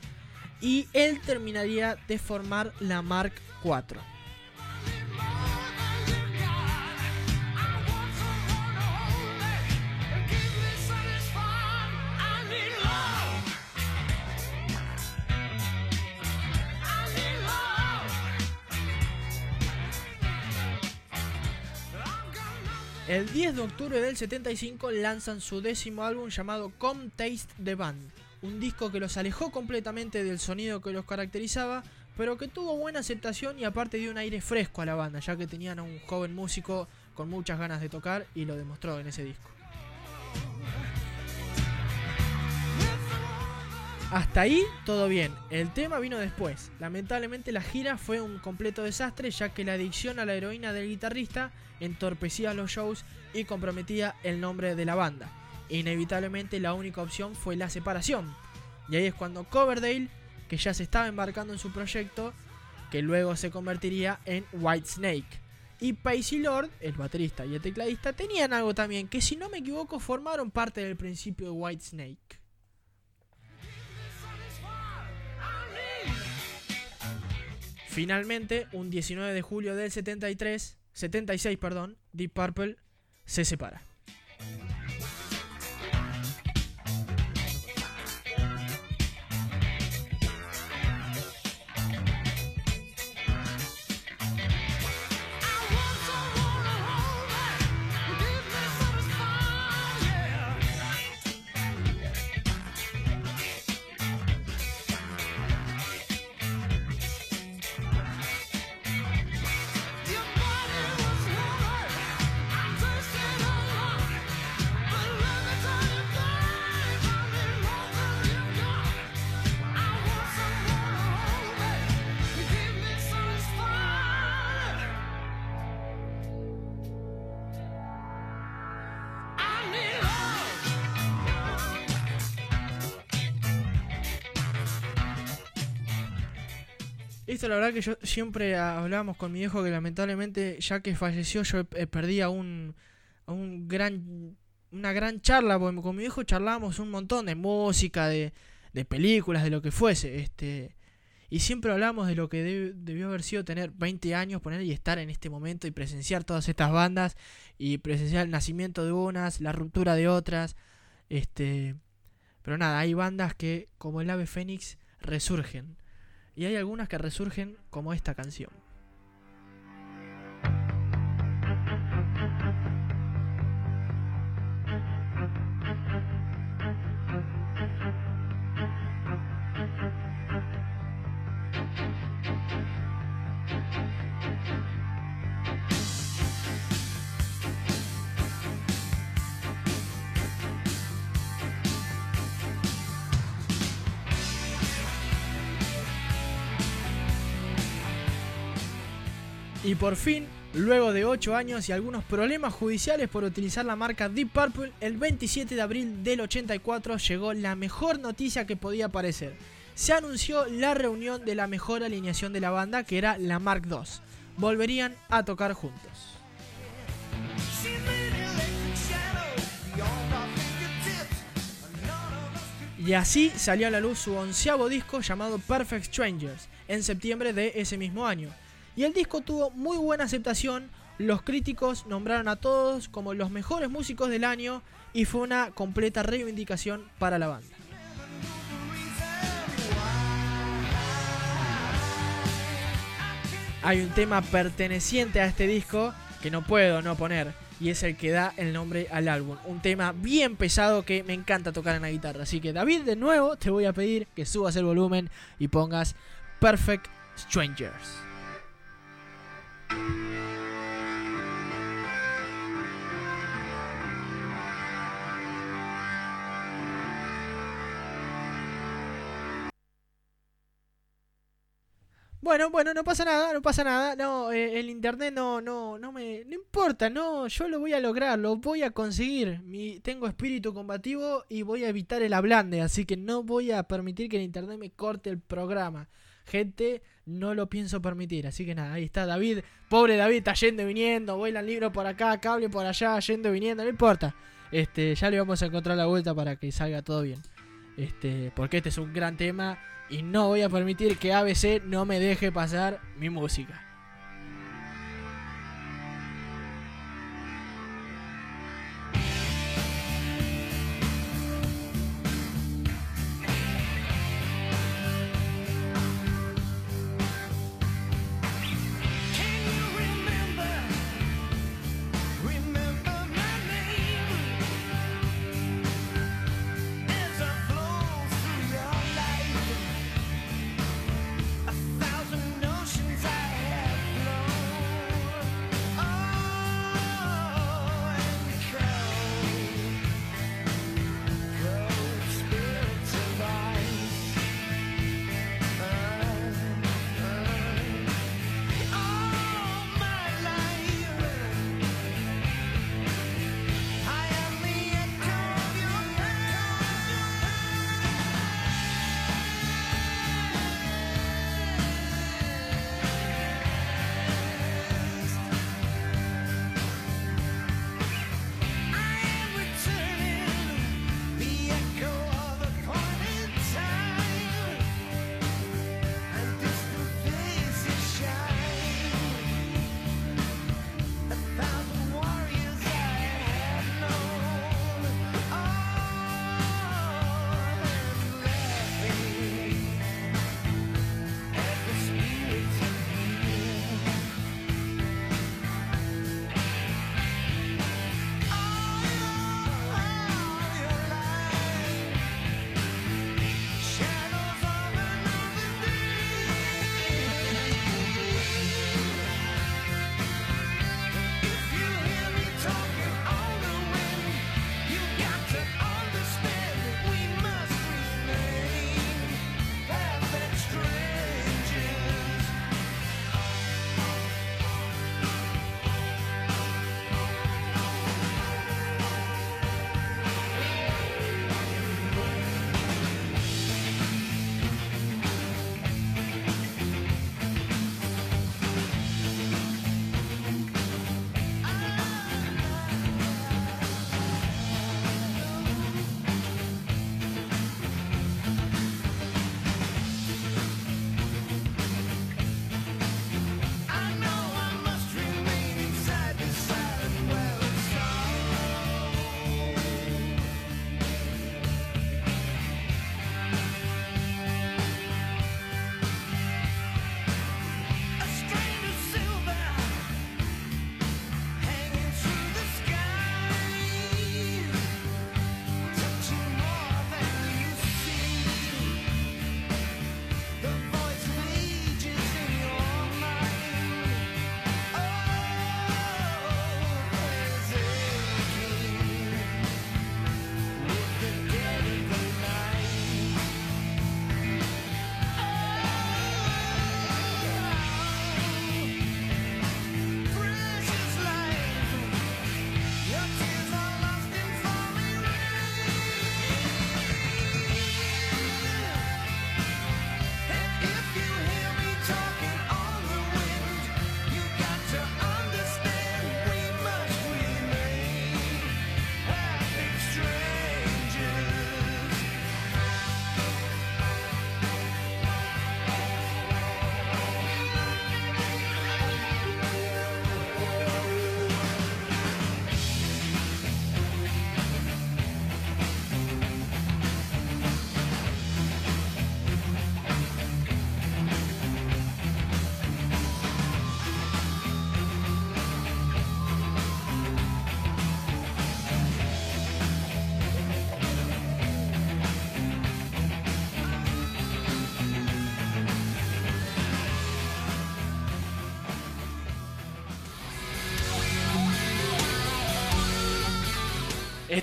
Y él terminaría de formar la Mark IV. El 10 de octubre del 75 lanzan su décimo álbum llamado Come Taste the Band, un disco que los alejó completamente del sonido que los caracterizaba, pero que tuvo buena aceptación y aparte dio un aire fresco a la banda, ya que tenían a un joven músico con muchas ganas de tocar y lo demostró en ese disco. Hasta ahí todo bien, el tema vino después. Lamentablemente la gira fue un completo desastre ya que la adicción a la heroína del guitarrista entorpecía los shows y comprometía el nombre de la banda. Inevitablemente la única opción fue la separación. Y ahí es cuando Coverdale, que ya se estaba embarcando en su proyecto, que luego se convertiría en Whitesnake. Y Pacey Lord, el baterista y el tecladista, tenían algo también, que si no me equivoco formaron parte del principio de Whitesnake. Finalmente, un 19 de julio del 73, 76, perdón, Deep Purple se separa. La verdad que yo siempre hablábamos con mi viejo que lamentablemente ya que falleció yo eh, perdí a un, a un gran una gran charla, porque con mi viejo charlábamos un montón de música, de, de películas, de lo que fuese, este y siempre hablamos de lo que deb- debió haber sido tener 20 años, poner y estar en este momento y presenciar todas estas bandas y presenciar el nacimiento de unas, la ruptura de otras, este pero nada, hay bandas que como el ave fénix resurgen. Y hay algunas que resurgen como esta canción. Y por fin, luego de 8 años y algunos problemas judiciales por utilizar la marca Deep Purple, el 27 de abril del 84 llegó la mejor noticia que podía aparecer. Se anunció la reunión de la mejor alineación de la banda, que era la Mark II. volverían a tocar juntos. Y así salió a la luz su onceavo disco llamado Perfect Strangers en septiembre de ese mismo año. Y el disco tuvo muy buena aceptación, los críticos nombraron a todos como los mejores músicos del año y fue una completa reivindicación para la banda. Hay un tema perteneciente a este disco que no puedo no poner y es el que da el nombre al álbum. Un tema bien pesado que me encanta tocar en la guitarra. Así que David, de nuevo te voy a pedir que subas el volumen y pongas Perfect Strangers. Bueno, bueno, no pasa nada, no pasa nada. No, eh, el internet no, no, no me, no importa, no, yo lo voy a lograr, lo voy a conseguir. Mi, tengo espíritu combativo y voy a evitar el ablande, así que no voy a permitir que el internet me corte el programa. Gente, no lo pienso permitir, así que nada, ahí está David. Pobre David, está yendo y viniendo, vuela el libro por acá, cable por allá, yendo y viniendo, no importa. Este, ya le vamos a encontrar la vuelta para que salga todo bien. Este, porque este es un gran tema y no voy a permitir que ABC no me deje pasar mi música.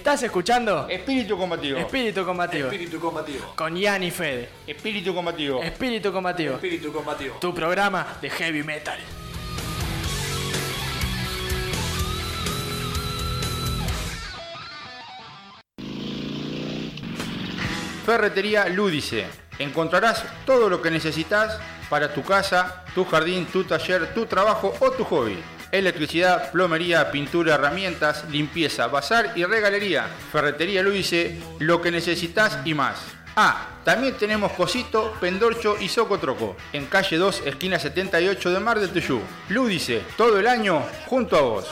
¿Estás escuchando? Espíritu combativo. Espíritu combativo. Espíritu combativo. Con Ian y Fede. Espíritu combativo. Espíritu combativo. Espíritu combativo. Tu programa de heavy metal. Ferretería Lúdice. Encontrarás todo lo que necesitas para tu casa, tu jardín, tu taller, tu trabajo o tu hobby. Electricidad, plomería, pintura, herramientas, limpieza, bazar y regalería. Ferretería Lúdice, lo que necesitas y más. Ah, también tenemos Cosito, Pendorcho y Socotroco. En calle 2, esquina 78 de Mar del Tuyú. Lúdice, todo el año junto a vos.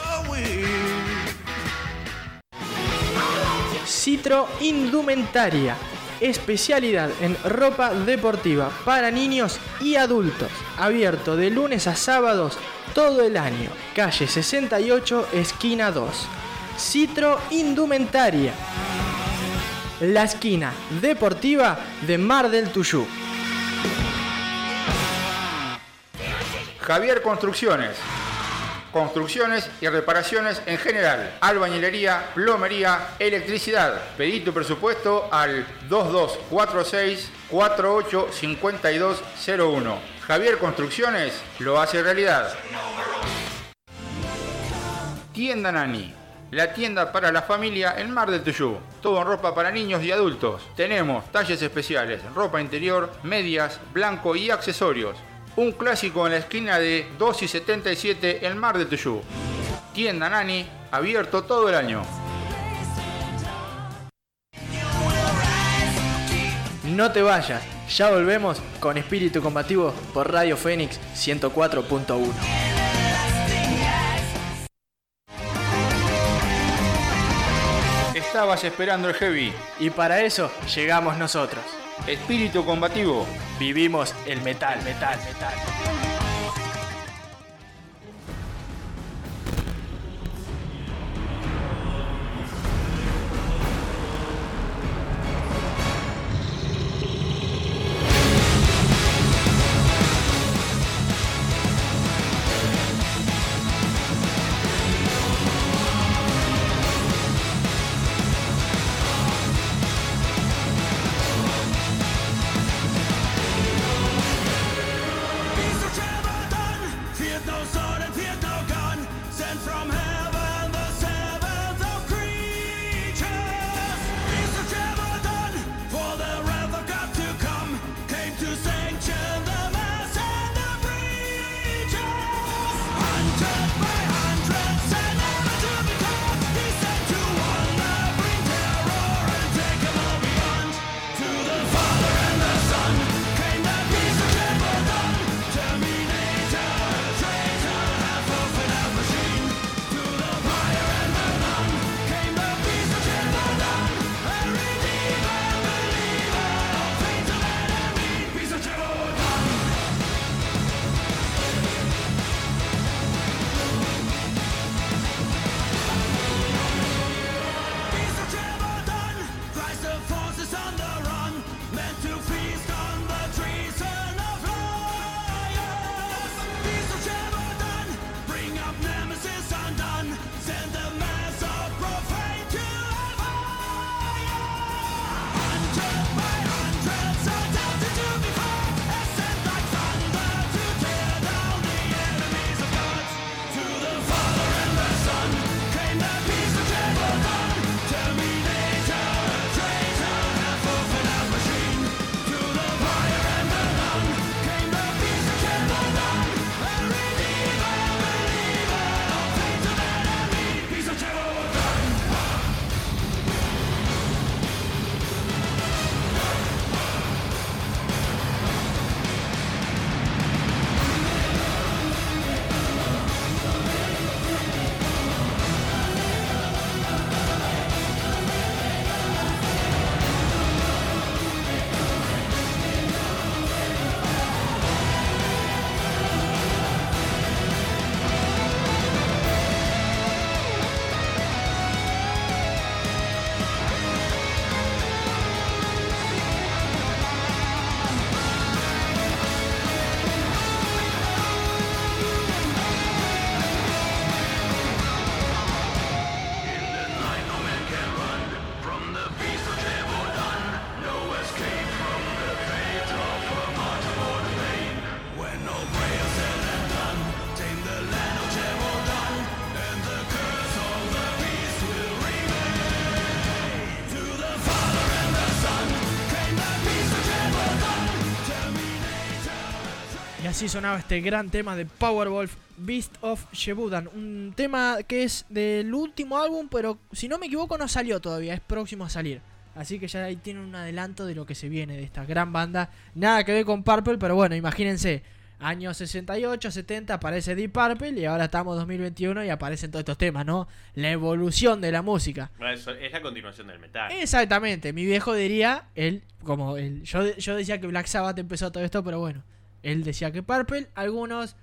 Citro Indumentaria. Especialidad en ropa deportiva para niños y adultos. Abierto de lunes a sábados todo el año. Calle 68, esquina 2. Citro Indumentaria. La esquina deportiva de Mar del Tuyú. Javier Construcciones. Construcciones y reparaciones en general. Albañilería, plomería, electricidad. Pedí tu presupuesto al 2246 485201. Javier Construcciones lo hace realidad. Tienda Nani. La tienda para la familia en Mar del Tuyú. Todo en ropa para niños y adultos. Tenemos talles especiales, ropa interior, medias, blanco y accesorios. Un clásico en la esquina de 2 y 77 en Mar del Tuyú. Tienda Nani, abierto todo el año. No te vayas, ya volvemos con Espíritu Combativo por Radio Fénix 104.1. Estabas esperando el heavy. Y para eso llegamos nosotros. Espíritu combativo. Vivimos el metal, metal, metal. Así sonaba este gran tema de Powerwolf, Beast of Shebudan. Un tema que es del último álbum, pero si no me equivoco no salió todavía, es próximo a salir. Así que ya ahí tienen un adelanto de lo que se viene de esta gran banda. Nada que ver con Purple, pero bueno, imagínense. Años 68, 70 aparece Deep Purple y ahora estamos 2021 y aparecen todos estos temas, ¿no? La evolución de la música. Bueno, eso es la continuación del metal. Exactamente, mi viejo diría, él, como él, yo, yo decía que Black Sabbath empezó todo esto, pero bueno, él decía que Purple, algunos,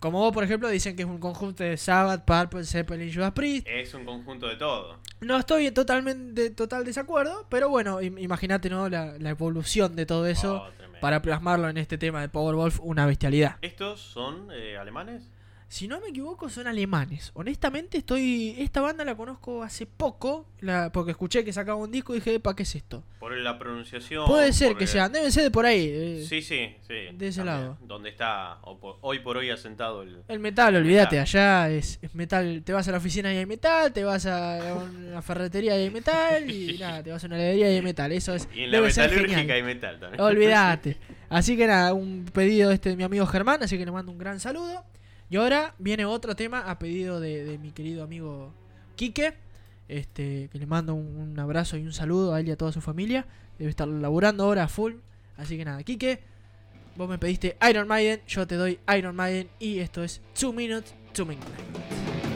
como vos por ejemplo, dicen que es un conjunto de Sabbath, Purple, Zeppelin, Judas Priest. Es un conjunto de todo. No estoy en totalmente total desacuerdo, pero bueno, im- imagínate, ¿no? La, la evolución de todo eso Oh, para plasmarlo en este tema de Powerwolf, una bestialidad. ¿Estos son eh, alemanes? Si no me equivoco, son alemanes. Honestamente, estoy. Esta banda la conozco hace poco. la- porque escuché que sacaba un disco y dije, ¿para qué es esto? Por la pronunciación. Puede ser que sean, deben ser de por ahí. eh. Sí, sí, sí. de ese también. lado. Donde está por- hoy por hoy asentado el. El metal, olvídate, allá es, es metal. Te vas a la oficina y hay metal, te vas a una ferretería y hay metal, y nada, te vas a una heladería y hay metal. Eso es. Y en la metalúrgica hay metal también. Olvídate. Así que nada, un pedido este de mi amigo Germán, así que le mando un gran saludo. Y ahora viene otro tema a pedido de, mi querido amigo Quique. Este, que le mando un, abrazo y un saludo a él y a toda su familia. Debe estar laburando ahora a full. Así que nada, Quique, vos me pediste Iron Maiden, yo te doy Iron Maiden y esto es 2 Minutes to Midnight.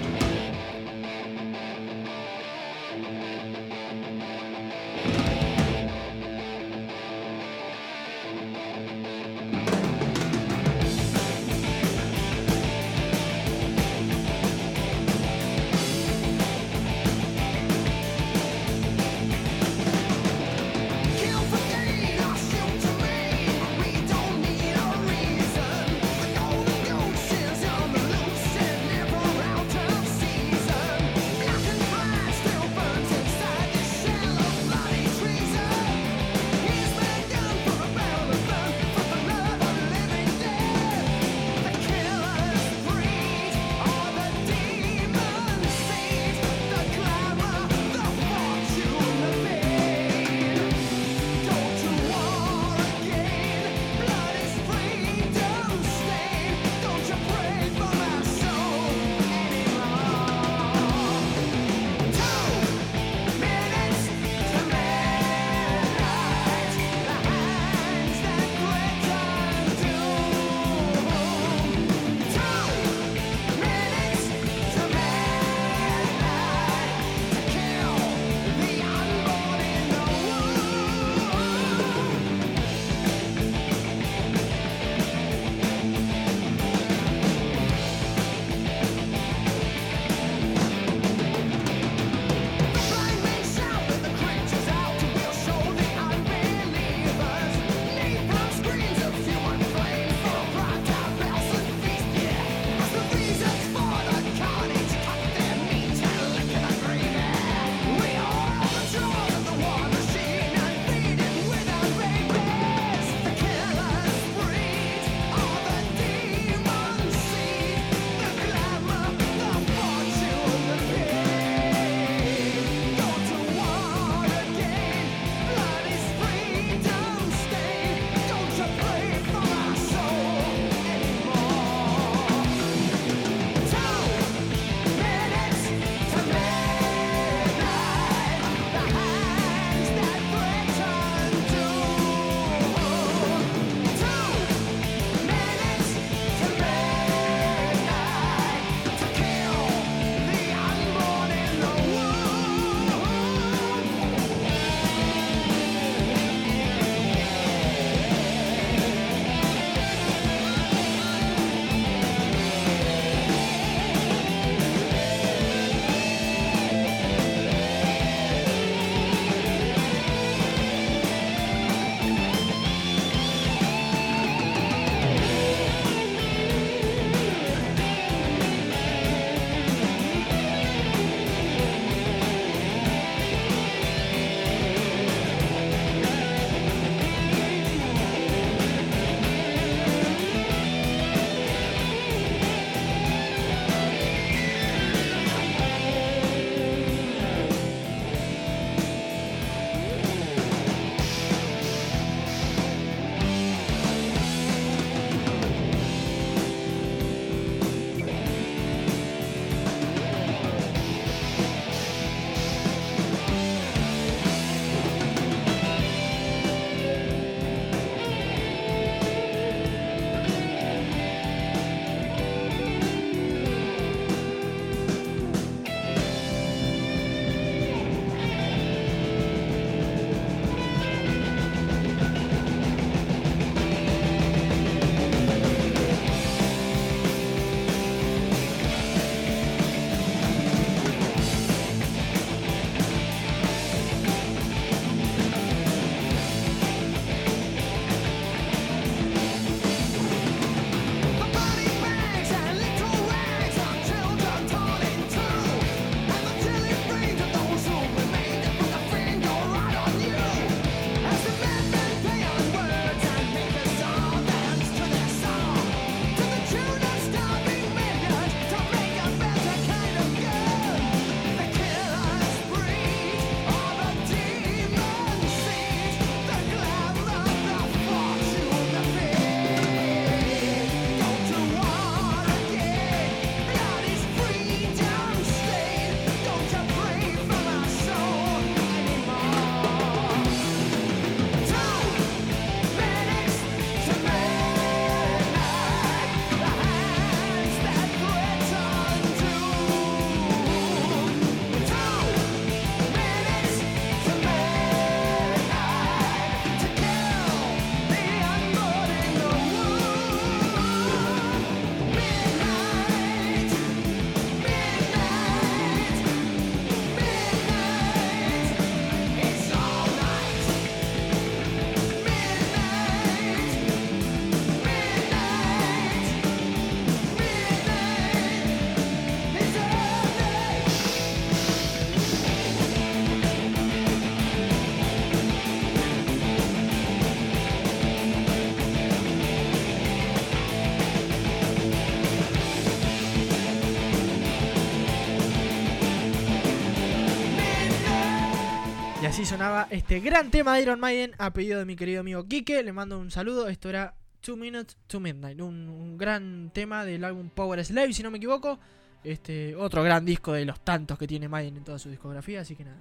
Así sonaba este gran tema de Iron Maiden a pedido de mi querido amigo Kike. Le mando un saludo. Esto era 2 Minutes to Midnight. Un, un gran tema del álbum Power Slave, si no me equivoco. Este, otro gran disco de los tantos que tiene Maiden en toda su discografía. Así que nada,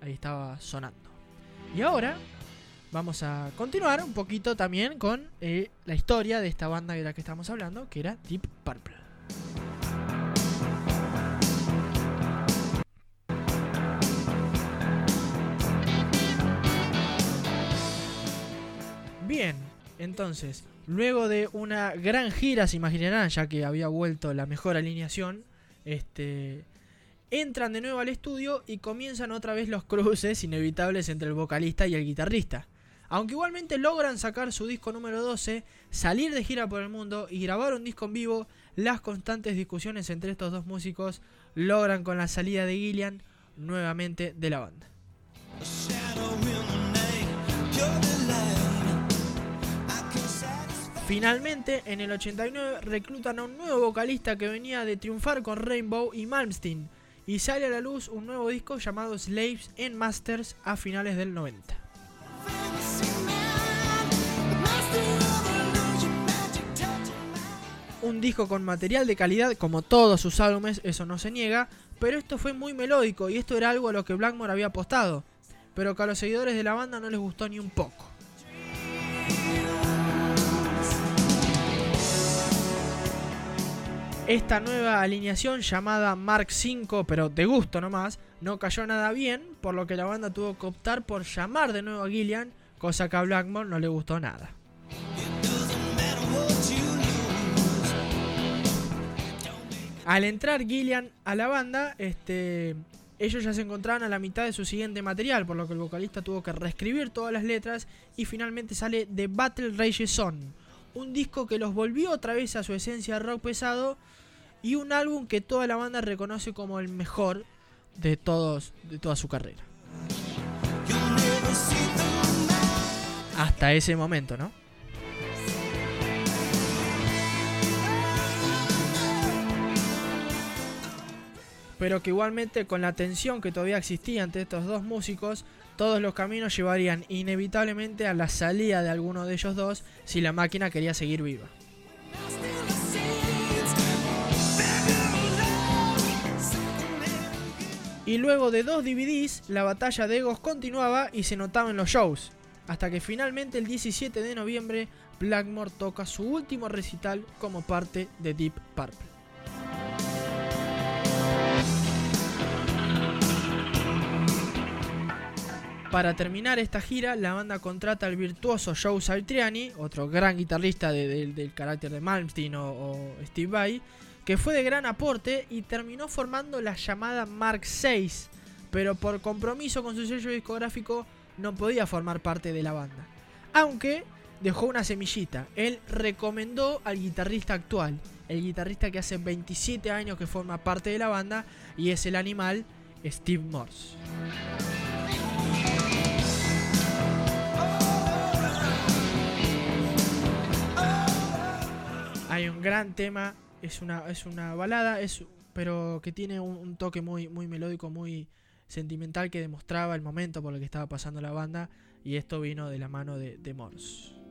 ahí estaba sonando. Y ahora vamos a continuar un poquito también con eh, la historia de esta banda de la que estamos hablando, que era Deep Purple. Bien, entonces, luego de una gran gira, se imaginarán, ya que había vuelto la mejor alineación, este, entran de nuevo al estudio y comienzan otra vez los cruces inevitables entre el vocalista y el guitarrista. Aunque igualmente logran sacar su disco número 12, salir de gira por el mundo y grabar un disco en vivo, las constantes discusiones entre estos dos músicos logran con la salida de Gillian nuevamente de la banda. Finalmente, en el 89 reclutan a un nuevo vocalista que venía de triunfar con Rainbow y Malmsteen, y sale a la luz un nuevo disco llamado Slaves and Masters a finales del 90. Un disco con material de calidad como todos sus álbumes, eso no se niega, pero esto fue muy melódico y esto era algo a lo que Blackmore había apostado, pero que a los seguidores de la banda no les gustó ni un poco. Esta nueva alineación llamada Mark V, pero de gusto nomás, no cayó nada bien, por lo que la banda tuvo que optar por llamar de nuevo a Gillian, cosa que a Blackmore no le gustó nada. Al entrar Gillian a la banda, este, ellos ya se encontraban a la mitad de su siguiente material, por lo que el vocalista tuvo que reescribir todas las letras y finalmente sale The Battle Rages On, un disco que los volvió otra vez a su esencia rock pesado y un álbum que toda la banda reconoce como el mejor de todos de toda su carrera. Hasta ese momento, ¿no? Pero que igualmente con la tensión que todavía existía entre estos dos músicos, todos los caminos llevarían inevitablemente a la salida de alguno de ellos dos si la máquina quería seguir viva. Y luego de dos DVDs, la batalla de egos continuaba y se notaba en los shows, hasta que finalmente el 17 de noviembre Blackmore toca su último recital como parte de Deep Purple. Para terminar esta gira, la banda contrata al virtuoso Joe Satriani, otro gran guitarrista de- de- del carácter de Malmsteen o Steve Vai, que fue de gran aporte y terminó formando la llamada Mark VI, pero por compromiso con su sello discográfico no podía formar parte de la banda. Aunque dejó una semillita, él recomendó al guitarrista actual, el guitarrista que hace 27 años que forma parte de la banda y es el animal Steve Morse. Gran tema, es una, es una balada, es, pero que tiene un, toque muy, muy melódico, muy sentimental que demostraba el momento por el que estaba pasando la banda y esto vino de la mano de, de Morse.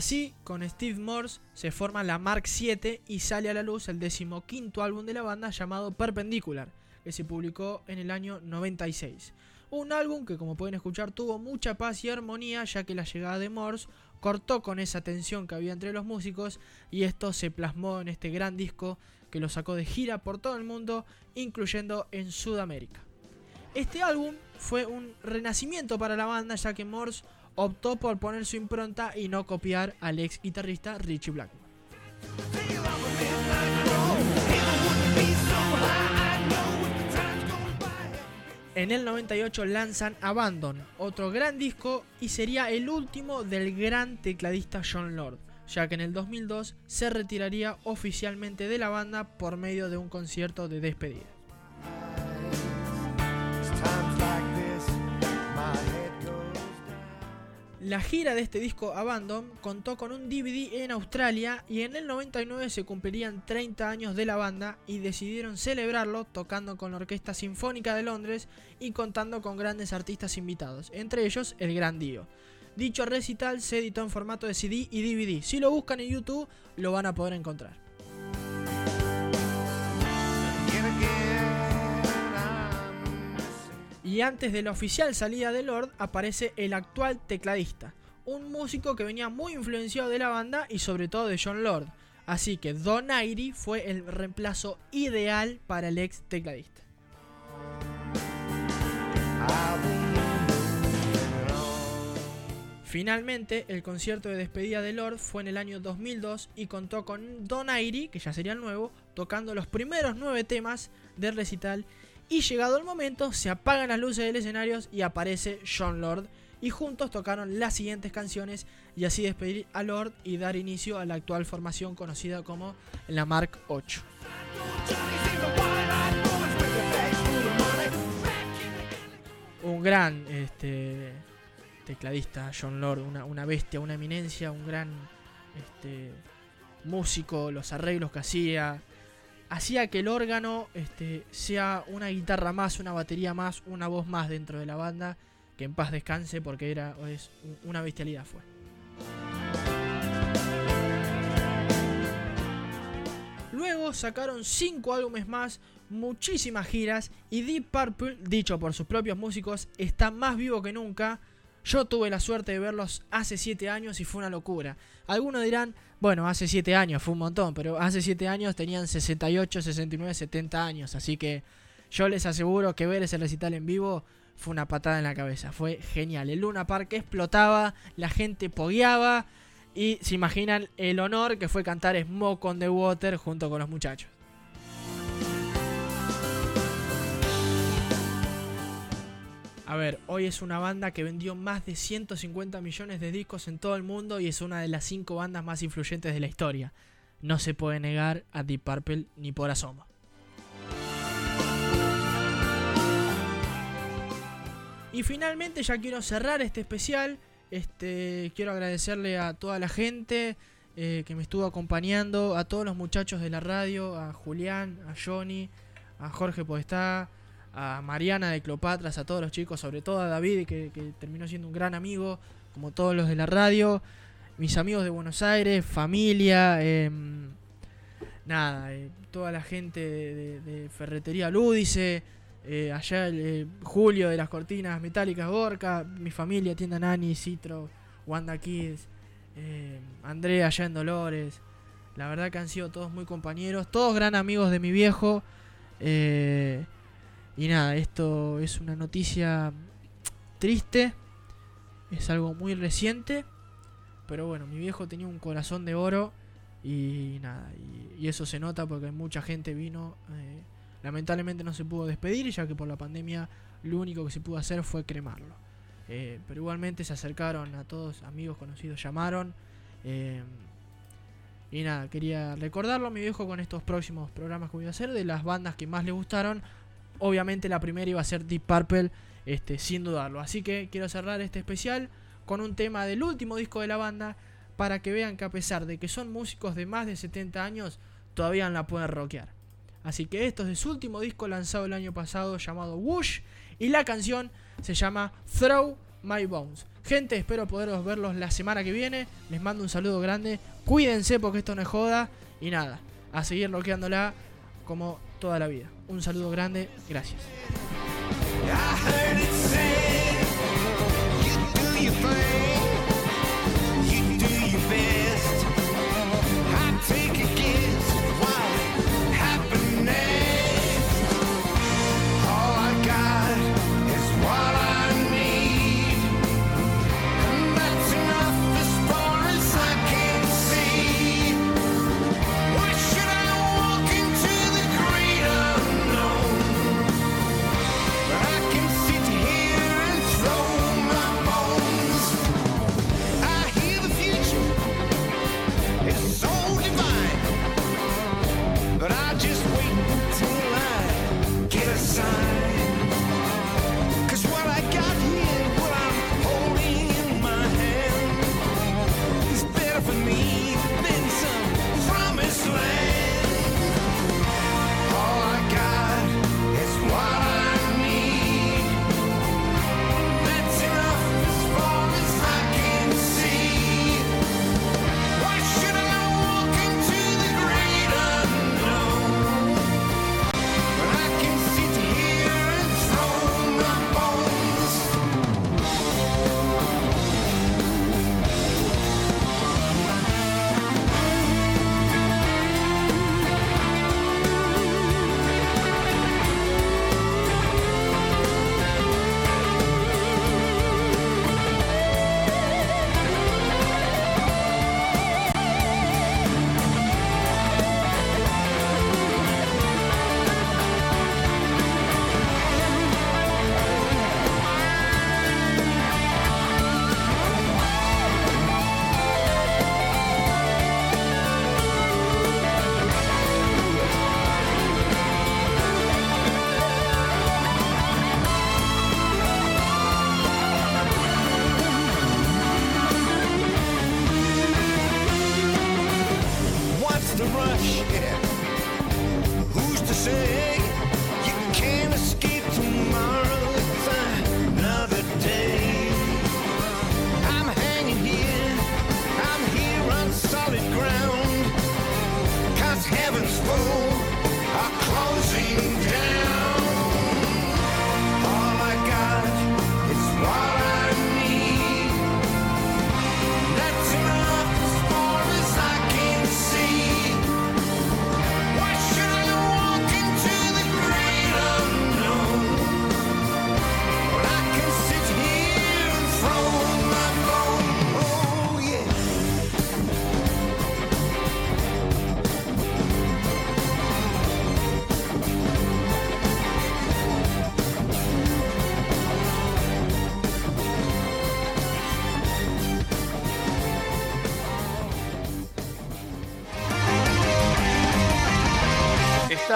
Así, con Steve Morse, se forma la Mark 7 y sale a la luz el decimoquinto álbum de la banda llamado Perpendicular, que se publicó en el año 96. Un álbum que, como pueden escuchar, tuvo mucha paz y armonía, ya que la llegada de Morse cortó con esa tensión que había entre los músicos y esto se plasmó en este gran disco que lo sacó de gira por todo el mundo, incluyendo en Sudamérica. Este álbum fue un renacimiento para la banda, ya que Morse optó por poner su impronta y no copiar al ex guitarrista Richie Blackmore. En el 98 lanzan Abandon, otro gran disco y sería el último del gran tecladista John Lord, ya que en el 2002 se retiraría oficialmente de la banda por medio de un concierto de despedida. La gira de este disco Abandon contó con un DVD en Australia y en el 99 se cumplirían 30 años de la banda y decidieron celebrarlo tocando con la Orquesta Sinfónica de Londres y contando con grandes artistas invitados, entre ellos el Gran Dio. Dicho recital se editó en formato de CD y DVD. Si lo buscan en YouTube lo van a poder encontrar. Y antes de la oficial salida de Lord aparece el actual tecladista, un músico que venía muy influenciado de la banda y sobre todo de John Lord. Así que Don Airy fue el reemplazo ideal para el ex tecladista. Finalmente, el concierto de despedida de Lord fue en el año 2002 y contó con Don Airy, que ya sería el nuevo, tocando los primeros nueve temas del recital y llegado el momento, se apagan las luces del escenario y aparece John Lord. Y juntos tocaron las siguientes canciones y así despedir a Lord y dar inicio a la actual formación conocida como la Mark 8. Un gran este, tecladista, John Lord, una, bestia, una eminencia, un gran este, músico, los arreglos que hacía, hacía que el órgano este, sea una guitarra más, una batería más, una voz más dentro de la banda. Que en paz descanse porque era es una bestialidad fue. Luego sacaron 5 álbumes más, muchísimas giras y Deep Purple, dicho por sus propios músicos, está más vivo que nunca. Yo tuve la suerte de verlos hace 7 años y fue una locura. Algunos dirán, bueno, hace 7 años fue un montón, pero hace 7 años tenían 68, 69, 70 años. Así que yo les aseguro que ver ese recital en vivo fue una patada en la cabeza. Fue genial. El Luna Park explotaba, la gente pogueaba. Y se imaginan el honor que fue cantar Smoke on the Water junto con los muchachos. A ver, hoy es una banda que vendió más de 150 millones de discos en todo el mundo y es una de las 5 bandas más influyentes de la historia. No se puede negar a Deep Purple ni por asomo. Y finalmente ya quiero cerrar este especial. Este, quiero agradecerle a toda la gente eh, que me estuvo acompañando, a todos los muchachos de la radio, a Julián, a Johnny, a Jorge Podestá, a Mariana de Cleopatras, a todos los chicos, sobre todo a David, que, que, terminó siendo un gran amigo, como todos los de la radio, mis amigos de Buenos Aires, familia, eh, nada, eh, toda la gente de, Ferretería Lúdice, eh, allá el, Julio de las Cortinas Metálicas Gorka, mi familia, Tienda Nani, Citro, Wanda Kids, Andrea allá en Dolores, la verdad que han sido todos muy compañeros, todos gran amigos de mi viejo. Eh, y nada, esto es una noticia triste. Es algo muy reciente. Pero bueno, mi viejo tenía un corazón de oro. Y nada, y, eso se nota porque mucha gente vino. Eh, lamentablemente no se pudo despedir, ya que por la pandemia lo único que se pudo hacer fue cremarlo. Eh, pero igualmente se acercaron a todos, amigos conocidos, llamaron. Eh, y nada, quería recordarlo a mi viejo con estos próximos programas que voy a hacer de las bandas que más le gustaron Obviamente la primera iba a ser Deep Purple, este, sin dudarlo. Así que quiero cerrar este especial con un tema del último disco de la banda para que vean que a pesar de que son músicos de más de 70 años, todavía la pueden rockear. Así que esto es su último disco lanzado el año pasado llamado Whoosh y la canción se llama Throw My Bones. Gente, espero poderos verlos la semana que viene. Les mando un saludo grande. Cuídense porque esto no es joda. Y nada, a seguir rockeándola como toda la vida. Un saludo grande. Gracias.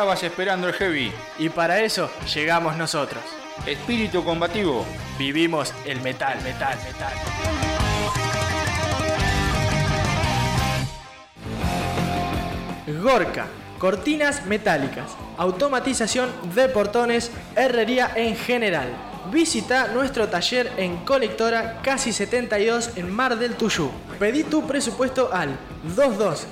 estabas esperando el heavy? Y para eso llegamos nosotros. Espíritu combativo. Vivimos el metal, metal, metal. Gorka, cortinas metálicas, automatización de portones, herrería en general. Visita nuestro taller en Colectora Casi 72 en Mar del Tuyú. Pedí tu presupuesto al 22